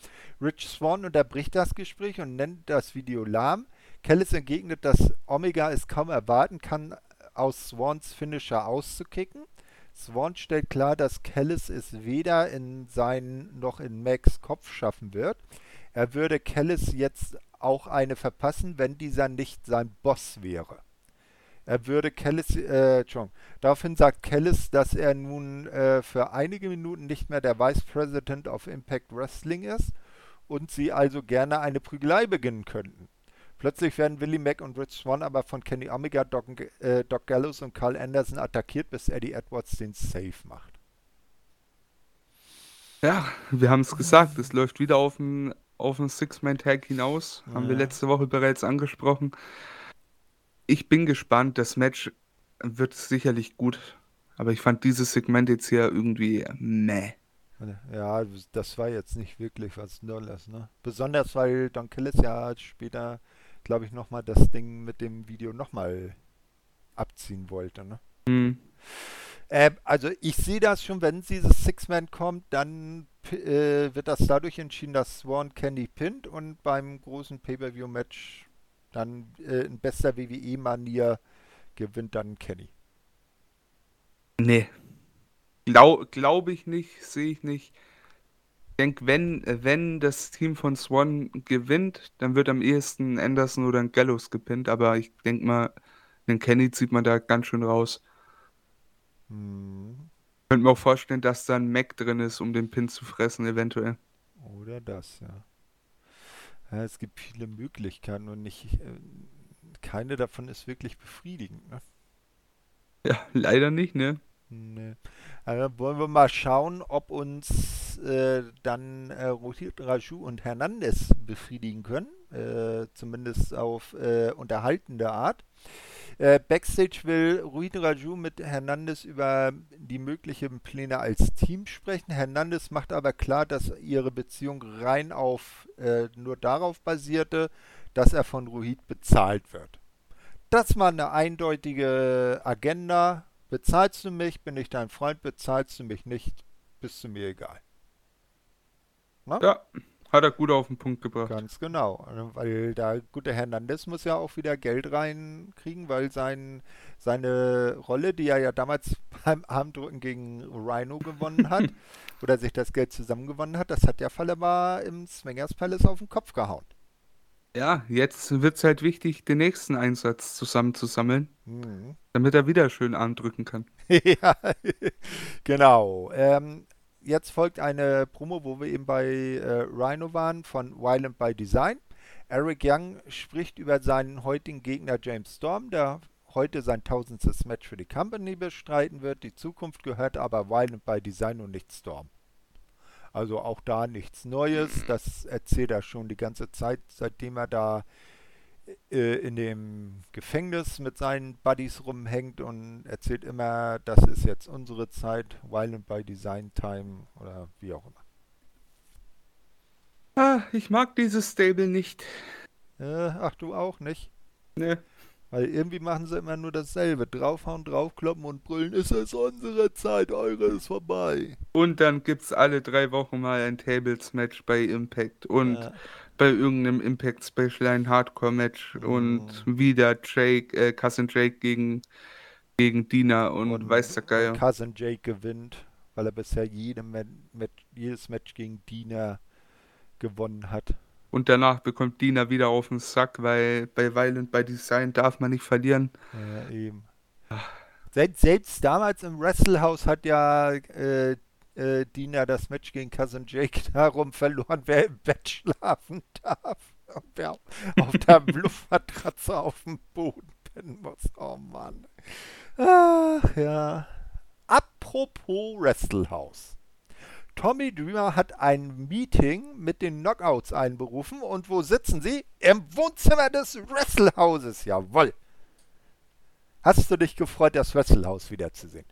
Rich Swan unterbricht das Gespräch und nennt das Video lahm. Callis entgegnet, dass Omega es kaum erwarten kann, aus Swans Finisher auszukicken. Swan stellt klar, dass Callis es weder in seinen noch in Max Kopf schaffen wird. Er würde Callis jetzt auch eine verpassen, wenn dieser nicht sein Boss wäre. Er würde Callis, äh. Daraufhin sagt Callis, dass er nun äh, für einige Minuten nicht mehr der Vice President of Impact Wrestling ist und sie also gerne eine Prügelei beginnen könnten. Plötzlich werden Willie Mack und Rich Swan aber von Kenny Omega, Doc, äh, Doc Gallows und Carl Anderson attackiert, bis Eddie Edwards den Save macht. Ja, wir haben es gesagt, es läuft wieder auf ein, auf ein Six-Man-Tag hinaus. Haben wir Ja. letzte Woche bereits angesprochen. Ich bin gespannt, das Match wird sicherlich gut. Aber ich fand dieses Segment jetzt hier irgendwie meh. Ja, das war jetzt nicht wirklich was Neues, ne? Besonders, weil Don Callis ja später, glaube ich, nochmal das Ding mit dem Video nochmal abziehen wollte, ne? Hm. Äh, also ich sehe das schon, wenn dieses Six-Man kommt, dann äh, wird das dadurch entschieden, dass Swan Kenny pinnt und beim großen Pay-Per-View-Match dann äh, in bester WWE-Manier gewinnt dann Kenny. Nee. Glau Glaube ich nicht, sehe ich nicht. Ich denke, wenn, wenn das Team von Swan gewinnt, dann wird am ehesten Anderson oder ein Gallows gepinnt. Aber ich denke mal, den Kenny zieht man da ganz schön raus. Hm, Könnte mir auch vorstellen, dass da ein Mac drin ist, um den Pin zu fressen, eventuell. oder das, ja. Ja. Es gibt viele Möglichkeiten und nicht, äh, keine davon ist wirklich befriedigend, ne? Ja, leider nicht, ne? Nee. Also wollen wir mal schauen, ob uns äh, dann äh, Raju und Hernandez befriedigen können. Äh, zumindest auf äh, unterhaltende Art. Äh, Backstage will Ruid Raju mit Hernandez über die möglichen Pläne als Team sprechen. Hernandez macht aber klar, dass ihre Beziehung rein auf äh, nur darauf basierte, dass er von Ruhid bezahlt wird. Das war eine eindeutige Agenda. Bezahlst du mich, bin ich dein Freund. Bezahlst du mich nicht, bist du mir egal. Ja, hat er gut auf den Punkt gebracht. Ganz genau. Weil der gute Hernandez muss ja auch wieder Geld reinkriegen, weil sein, seine Rolle, die er ja damals beim Armdrücken gegen Rhino gewonnen hat, <laughs> oder sich das Geld zusammengewonnen hat, das hat der Falle mal im Swingers Palace auf den Kopf gehauen. Ja, jetzt wird es halt wichtig, den nächsten Einsatz zusammenzusammeln, Mhm. damit er wieder schön andrücken kann. <laughs> ja, genau. Ähm, jetzt folgt eine Promo, wo wir eben bei äh, Rhino waren, von Violent by Design. Eric Young spricht über seinen heutigen Gegner James Storm, der heute sein tausendstes Match für die Company bestreiten wird. Die Zukunft gehört aber Violent by Design und nicht Storm. Also auch da nichts Neues. Das erzählt er schon die ganze Zeit, seitdem er da äh, in dem Gefängnis mit seinen Buddies rumhängt und erzählt immer, das ist jetzt unsere Zeit, Violent by Design Time oder wie auch immer. Ah, ich mag dieses Stable nicht. Äh, ach, du auch nicht? Ne. Weil irgendwie machen sie immer nur dasselbe. Draufhauen, draufkloppen und brüllen, ist es unsere Zeit, eure ist vorbei. Und dann gibt's alle drei Wochen mal ein Tables-Match bei Impact und Ja. Bei irgendeinem Impact Special ein Hardcore-Match und Mhm. wieder Jake, äh, Cousin Jake gegen, gegen Dina und, Und weiß der Geier. Cousin Jake gewinnt, weil er bisher jede Ma Mat jedes Match gegen Dina gewonnen hat. Und danach bekommt Dina wieder auf den Sack, weil bei Violent by Design darf man nicht verlieren. Ja, eben. Selbst, selbst damals im Wrestlehouse hat ja äh, äh, Dina das Match gegen Cousin Jake <laughs> darum verloren, wer im Bett schlafen darf. Und wer auf der <laughs> Luftmatratze auf dem Boden pennen muss. Oh Mann. Ach ja. Apropos Wrestlehouse. Tommy Dreamer hat ein Meeting mit den Knockouts einberufen und wo sitzen sie? Im Wohnzimmer des Wrestlehouses. Jawohl. Hast du dich gefreut, das Wrestlehouse wiederzusehen?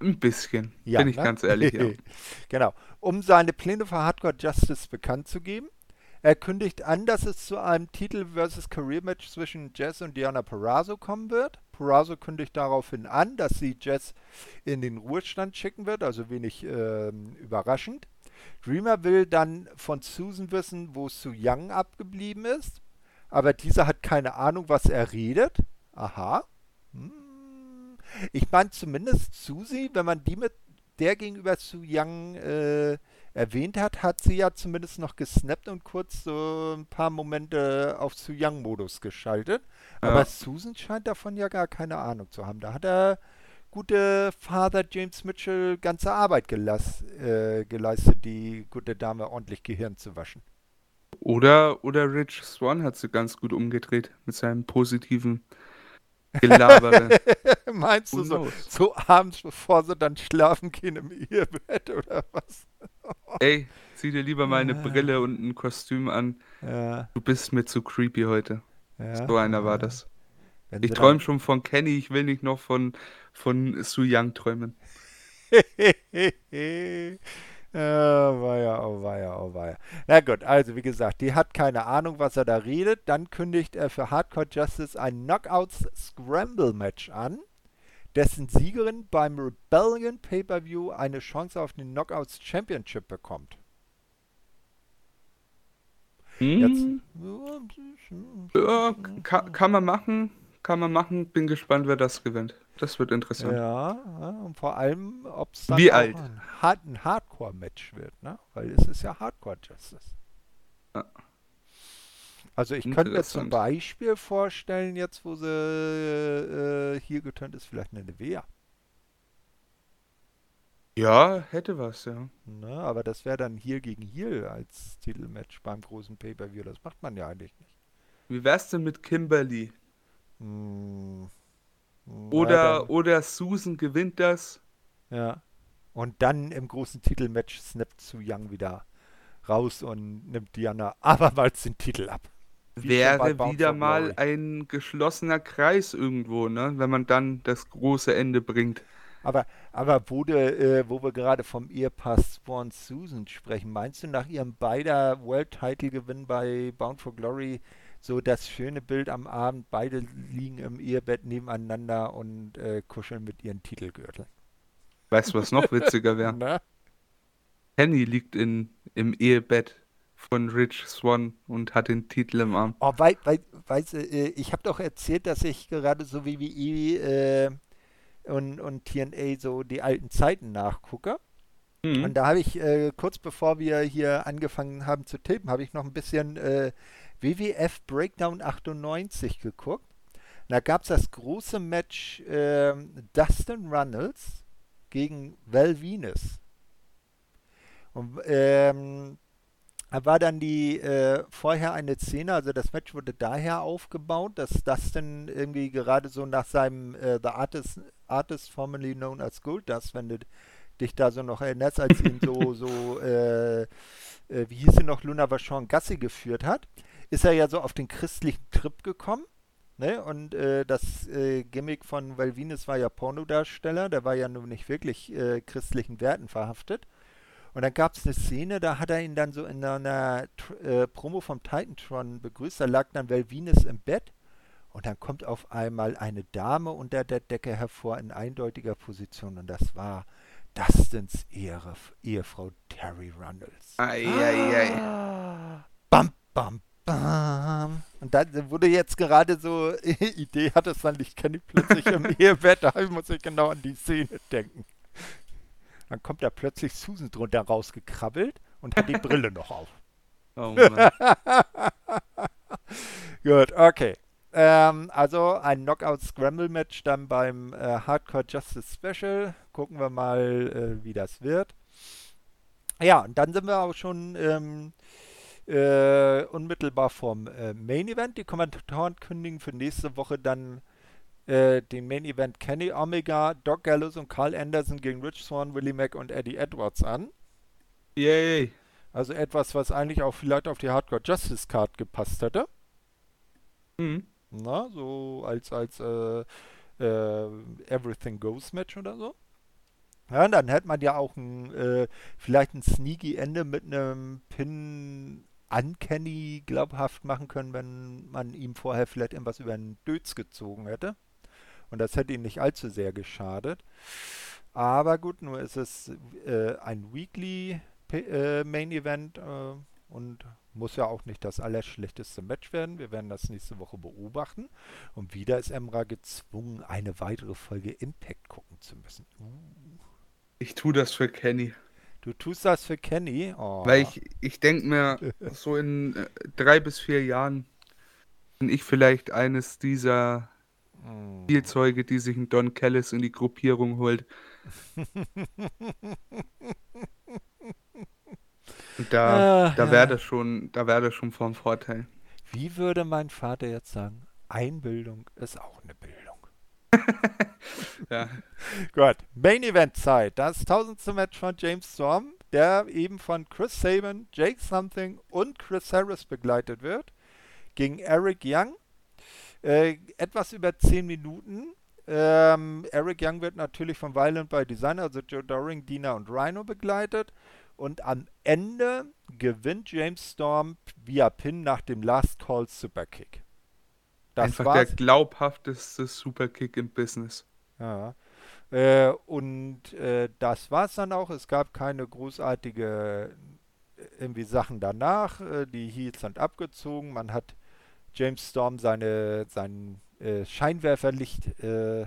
Ein bisschen, Ja, bin ich ne? ganz ehrlich. Ja. <laughs> genau. Um seine Pläne für Hardcore Justice bekannt zu geben. Er kündigt an, dass es zu einem Titel versus Career Match zwischen Jazz und Diana Perazzo kommen wird. Perazzo kündigt daraufhin an, dass sie Jazz in den Ruhestand schicken wird, also wenig ähm, überraschend. Dreamer will dann von Susan wissen, wo Su Young abgeblieben ist, aber dieser hat keine Ahnung, was er redet. Aha. Hm. Ich meine zumindest Susi, wenn man die mit der gegenüber Su Young äh, erwähnt hat, hat sie ja zumindest noch gesnappt und kurz so ein paar Momente auf Su Young-Modus geschaltet. Aber Ja. Susan scheint davon ja gar keine Ahnung zu haben. Da hat der gute Vater James Mitchell ganze Arbeit gelas äh, geleistet, die gute Dame ordentlich Gehirn zu waschen. Oder, oder Rich Swan hat sie ganz gut umgedreht mit seinem positiven Gelabere. <laughs> Meinst du so, so abends, bevor sie dann schlafen gehen im Ehebett oder was? <laughs> Ey, zieh dir lieber mal eine Ja. Brille und ein Kostüm an. Ja, Du bist mir zu creepy heute. ja, So einer war das. Wenn Ich träume schon von Kenny, ich will nicht noch von, von Su Young träumen. <laughs> Oh weia, oh weia, oh weia. Na gut, also wie gesagt, die hat keine Ahnung, was er da redet. Dann kündigt er für Hardcore Justice ein Knockouts Scramble Match an, dessen Siegerin beim Rebellion Pay-Per-View eine Chance auf den Knockouts Championship bekommt. Jetzt. Hm, Ja, kann, kann man machen, kann man machen. Bin gespannt, wer das gewinnt. Das wird interessant. Ja, und vor allem, ob es dann Wie alt? ein, Hard ein Hardcore-Match wird, ne? Weil es ist ja Hardcore Justice. Ja. Also ich könnte mir zum. Beispiel vorstellen, jetzt wo sie äh, hier getönt ist, vielleicht eine Nevea. Ja, hätte was, ja. Ne? Aber das wäre dann hier gegen hier als Titelmatch beim großen Pay-Per-View. Das macht man ja eigentlich nicht. Wie wär's denn mit Kimberly? Hm. Oder, oder Susan gewinnt das? Ja. Und dann im großen Titelmatch snappt Su Young wieder raus und nimmt Diana abermals den Titel ab. Wie Wäre wieder mal ein geschlossener Kreis irgendwo, ne? Wenn man dann das große Ende bringt. Aber, aber wo, du, äh, wo wir gerade vom Ehepaar Swan Susan sprechen, meinst du nach ihrem beider World-Title-Gewinn bei Bound for Glory so das schöne Bild am Abend, beide liegen im Ehebett nebeneinander und äh, kuscheln mit ihren Titelgürteln? Weißt du, was noch witziger wäre? <laughs> Penny liegt in, im Ehebett von Rich Swan und hat den Titel im Arm. Oh, wei, wei, weißt du, äh, ich habe doch erzählt, dass ich gerade so wie WWE äh, und, und TNA so die alten Zeiten nachgucke. Mhm. Und da habe ich, äh, kurz bevor wir hier angefangen haben zu tippen, habe ich noch ein bisschen äh, WWF Breakdown 98 geguckt. Da gab es das große Match ähm, Dustin Runnels gegen Val Venus. Und ähm, da war dann die äh, vorher eine Szene, also das Match wurde daher aufgebaut, dass Dustin irgendwie gerade so nach seinem äh, The Artist, Artist formerly known as Goldust, wenn du dich da so noch erinnerst, als ihn so, <laughs> so, äh, äh, wie hieß sie noch, Luna Vachon Gassi geführt hat, ist er ja so auf den christlichen Trip gekommen. Ne? Und äh, das äh, Gimmick von Valvinus war ja Pornodarsteller, der war ja nun nicht wirklich äh, christlichen Werten verhaftet. Und dann gab es eine Szene, da hat er ihn dann so in einer äh, Promo vom Titantron begrüßt. Da lag dann Valvinus im Bett und dann kommt auf einmal eine Dame unter der Decke hervor in eindeutiger Position und das war Dustins Ehre, Ehefrau Terry Runnels. Ei, ei, ei. Bam, bam, bam. Und dann wurde jetzt gerade so, <laughs> Idee hat es dann nicht, kenne ich plötzlich im <laughs> Ehebett, da muss ich genau an die Szene denken. Dann kommt da plötzlich Susan drunter rausgekrabbelt und hat die Brille <laughs> noch auf. Oh Mann. Gut, okay. Ähm, also ein Knockout-Scramble-Match dann beim äh, Hardcore Justice Special. Gucken wir mal, äh, wie das wird. Ja, und dann sind wir auch schon ähm, äh, unmittelbar vorm äh, Main Event. Die Kommentatoren kündigen für nächste Woche dann äh, den Main Event Kenny Omega, Doc Gallows und Carl Anderson gegen Rich Swan, Willie Mack und Eddie Edwards an. Yay. Also etwas, was eigentlich auch vielleicht auf die Hardcore Justice Card gepasst hätte. Mhm. Na, so als, als äh, äh, Everything Goes Match oder so. Ja, dann hätte man ja auch ein, äh, vielleicht ein sneaky Ende mit einem Pin uncanny glaubhaft machen können, wenn man ihm vorher vielleicht irgendwas über einen Dötz gezogen hätte. Und das hätte ihm nicht allzu sehr geschadet. Aber gut, nur ist es äh, ein Weekly äh, Main Event äh, und muss ja auch nicht das allerschlechteste Match werden. Wir werden das nächste Woche beobachten. Und wieder ist Emra gezwungen, eine weitere Folge Impact gucken zu müssen. Uh. Ich tue das für Kenny. Du tust das für Kenny? Oh. Weil ich, ich denke mir, <laughs> so in äh, drei bis vier Jahren bin ich vielleicht eines dieser Hm. Spielzeuge, die sich ein Don Callis in die Gruppierung holt. Und <laughs> da, Ah, da ja. wäre das schon, da wäre das schon vom Vorteil. Wie würde mein Vater jetzt sagen? Einbildung ist auch eine Bildung. Ja. Gut, Main Event Zeit. Das tausendste Match von James Storm, der eben von Chris Sabin, Jake Something und Chris Harris begleitet wird, gegen Eric Young. Äh, etwas über 10 Minuten. Ähm, Eric Young wird natürlich von Violent by Design, also Joe Doring, Dina und Rhino begleitet. Und am Ende gewinnt James Storm via Pin nach dem Last Call Superkick. Das Einfach war's. der glaubhafteste Superkick im Business. Ja. Äh, und äh, das war es dann auch. Es gab keine großartige äh, irgendwie Sachen danach. Äh, die Heels sind abgezogen. Man hat James Storm seine, sein äh, Scheinwerferlicht äh,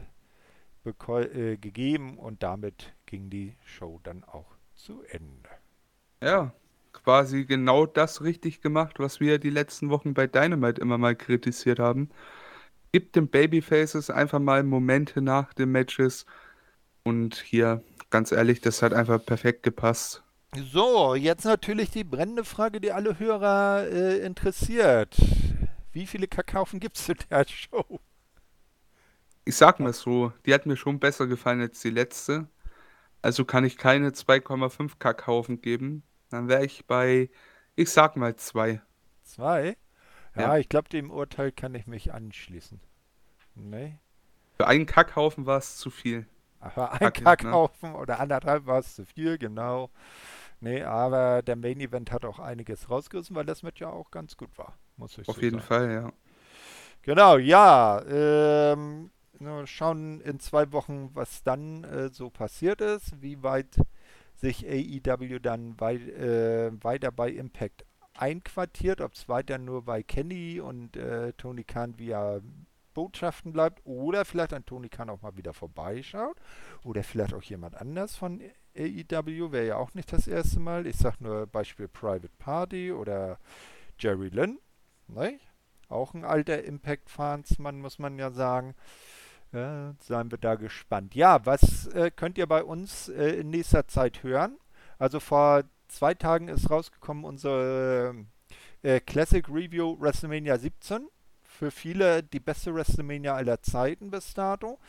gegeben und damit ging die Show dann auch zu Ende. Ja, quasi genau das richtig gemacht, was wir die letzten Wochen bei Dynamite immer mal kritisiert haben. Gibt den Babyfaces einfach mal Momente nach den Matches. Und hier, ganz ehrlich, das hat einfach perfekt gepasst. So, jetzt natürlich die brennende Frage, die alle Hörer äh, interessiert. Wie viele Kakaufen gibt es in der Show? Ich sag mal so, die hat mir schon besser gefallen als die letzte. Also kann ich keine 2,5 Kackhaufen geben. Dann wäre ich bei, ich sag mal zwei. Zwei? Ja, Ja. ich glaube, dem Urteil kann ich mich anschließen. Nee. Für einen Kackhaufen war es zu viel. Aber ein Kacke, ne? Kackhaufen oder anderthalb war es zu viel, genau. Nee, aber der Main Event hat auch einiges rausgerissen, weil das Match ja auch ganz gut war, muss ich Auf so jeden sagen. Fall, ja. Genau, ja. Ähm, schauen in zwei Wochen, was dann äh, so passiert ist, wie weit sich AEW dann wei äh, weiter bei Impact einquartiert, ob es weiter nur bei Kenny und äh, Tony Khan via Botschaften bleibt oder vielleicht an Tony Khan auch mal wieder vorbeischaut oder vielleicht auch jemand anders von AEW, wäre ja auch nicht das erste Mal. Ich sag nur Beispiel Private Party oder Jerry Lynn, ne? Auch ein alter Impact-Fansmann, muss man ja sagen. Ja, seien wir da gespannt. Ja, was äh, könnt ihr bei uns äh, in nächster Zeit hören? Also vor zwei Tagen ist rausgekommen unsere äh, Classic Review WrestleMania 17 für viele die beste WrestleMania aller Zeiten bis dato.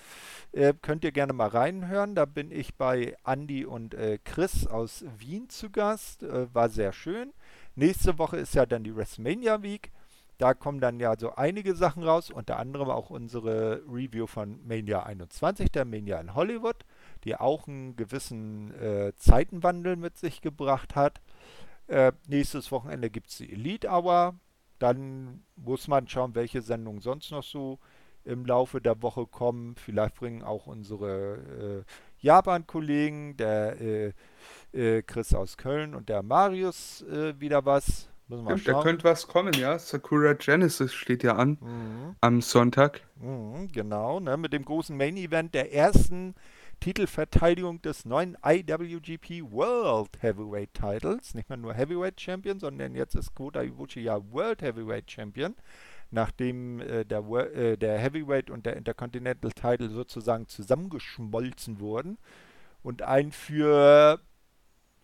Äh, könnt ihr gerne mal reinhören. Da bin ich bei Andy und äh, Chris aus Wien zu Gast. Äh, war sehr schön. Nächste Woche ist ja dann die WrestleMania Week. Da kommen dann ja so einige Sachen raus, unter anderem auch unsere Review von Mania 21, der Mania in Hollywood, die auch einen gewissen äh, Zeitenwandel mit sich gebracht hat. Äh, nächstes Wochenende gibt es die Elite Hour. Dann muss man schauen, welche Sendungen sonst noch so im Laufe der Woche kommen. Vielleicht bringen auch unsere äh, Japan-Kollegen, der äh, äh, Chris aus Köln und der Marius äh, wieder was. Müssen wir Stimmt, da könnte was kommen, ja. Sakura Genesis steht ja an mhm. am Sonntag. Mhm, genau, ne, mit dem großen Main-Event der ersten Titelverteidigung des neuen IWGP World Heavyweight Titles. Nicht mehr nur Heavyweight Champion, sondern jetzt ist Kota Ibushi ja World Heavyweight Champion, nachdem äh, der, äh, der Heavyweight und der Intercontinental Title sozusagen zusammengeschmolzen wurden und ein für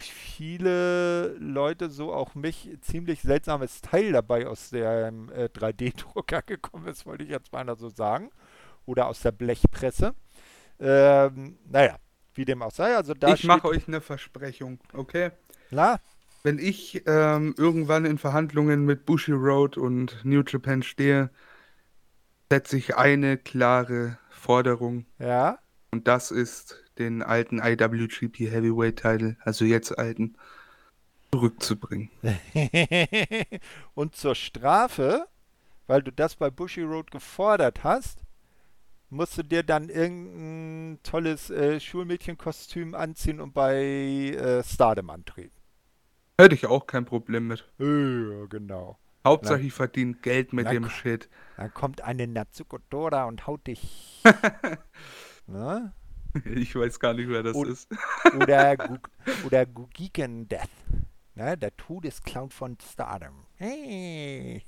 viele Leute, so auch mich, ziemlich seltsames Teil dabei aus dem äh, 3D-Drucker <laughs> gekommen ist, wollte ich jetzt mal so sagen. Oder aus der Blechpresse. Ähm, naja, wie dem auch sei. Also da ich mache euch eine Versprechung, okay? Na? Wenn ich ähm, irgendwann in Verhandlungen mit Bushi Road und New Japan stehe, setze ich eine klare Forderung. Ja. Und das ist, den alten IWGP Heavyweight Title, also jetzt alten, zurückzubringen. <laughs> und zur Strafe, weil du das bei Bushi Road gefordert hast, musst du dir dann irgendein tolles äh, Schulmädchenkostüm anziehen und bei äh, Stardom antreten. Hätte ich auch kein Problem mit. Ja, genau. Hauptsache, ich verdiene Geld mit dem Shit. Dann kommt eine Natsuko Dora und haut dich. <laughs> Na? <laughs> Ich weiß gar nicht, wer das o ist. <laughs> oder, <laughs> oder Gugiken Death. Ne? Der Todesclown von Stardom. Hey.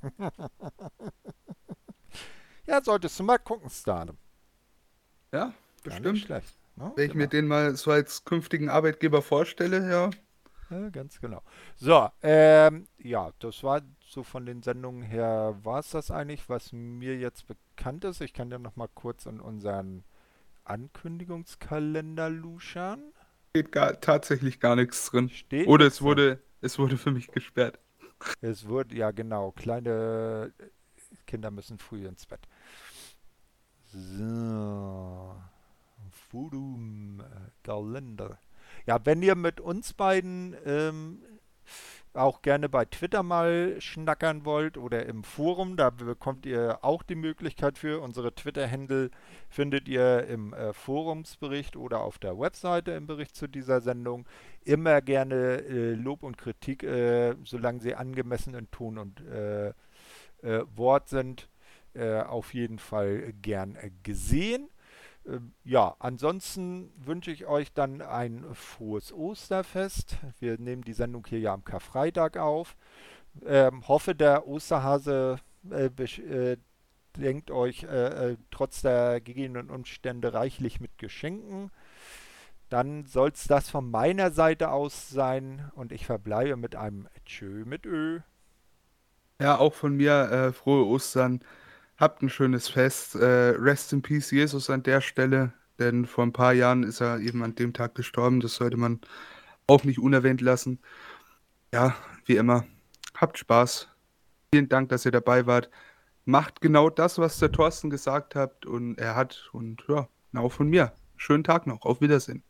ja, solltest du mal gucken, Stardom. Ja, bestimmt. schlecht. Ne? Wenn ich genau. mir den mal so als künftigen Arbeitgeber vorstelle, ja. ja ganz genau. So, ähm, ja, das war so von den Sendungen her, war es das eigentlich, was mir jetzt bekannt ist. Ich kann ja noch mal kurz in unseren Ankündigungskalender luschern. Steht gar, tatsächlich gar nichts drin. Steht Oder es wurde, es wurde für mich gesperrt. Es wurde, ja genau, kleine Kinder müssen früh ins Bett. So. Voodoo-Kalender. Ja, wenn ihr mit uns beiden ähm, auch gerne bei Twitter mal schnackern wollt oder im Forum, da bekommt ihr auch die Möglichkeit für. Unsere Twitter-Händel findet ihr im äh, Forumsbericht oder auf der Webseite im Bericht zu dieser Sendung. Immer gerne äh, Lob und Kritik, äh, solange sie angemessen in Ton und äh, äh, Wort sind äh, auf jeden Fall gern gesehen. Ähm, ja, ansonsten wünsche ich euch dann ein frohes Osterfest. Wir nehmen die Sendung hier ja am Karfreitag auf. Ähm, hoffe, der Osterhase äh, äh, denkt euch äh, äh, trotz der gegebenen Umstände reichlich mit Geschenken. Dann soll es das von meiner Seite aus sein und ich verbleibe mit einem Tschö mit Ö. Ja, auch von mir äh, frohe Ostern. Habt ein schönes Fest. Äh, rest in Peace, Jesus, an der Stelle. Denn vor ein paar Jahren ist er eben an dem Tag gestorben. Das sollte man auch nicht unerwähnt lassen. Ja, wie immer, habt Spaß. Vielen Dank, dass ihr dabei wart. Macht genau das, was der Thorsten gesagt hat und er hat. Und ja, auch von mir. Schönen Tag noch. Auf Wiedersehen.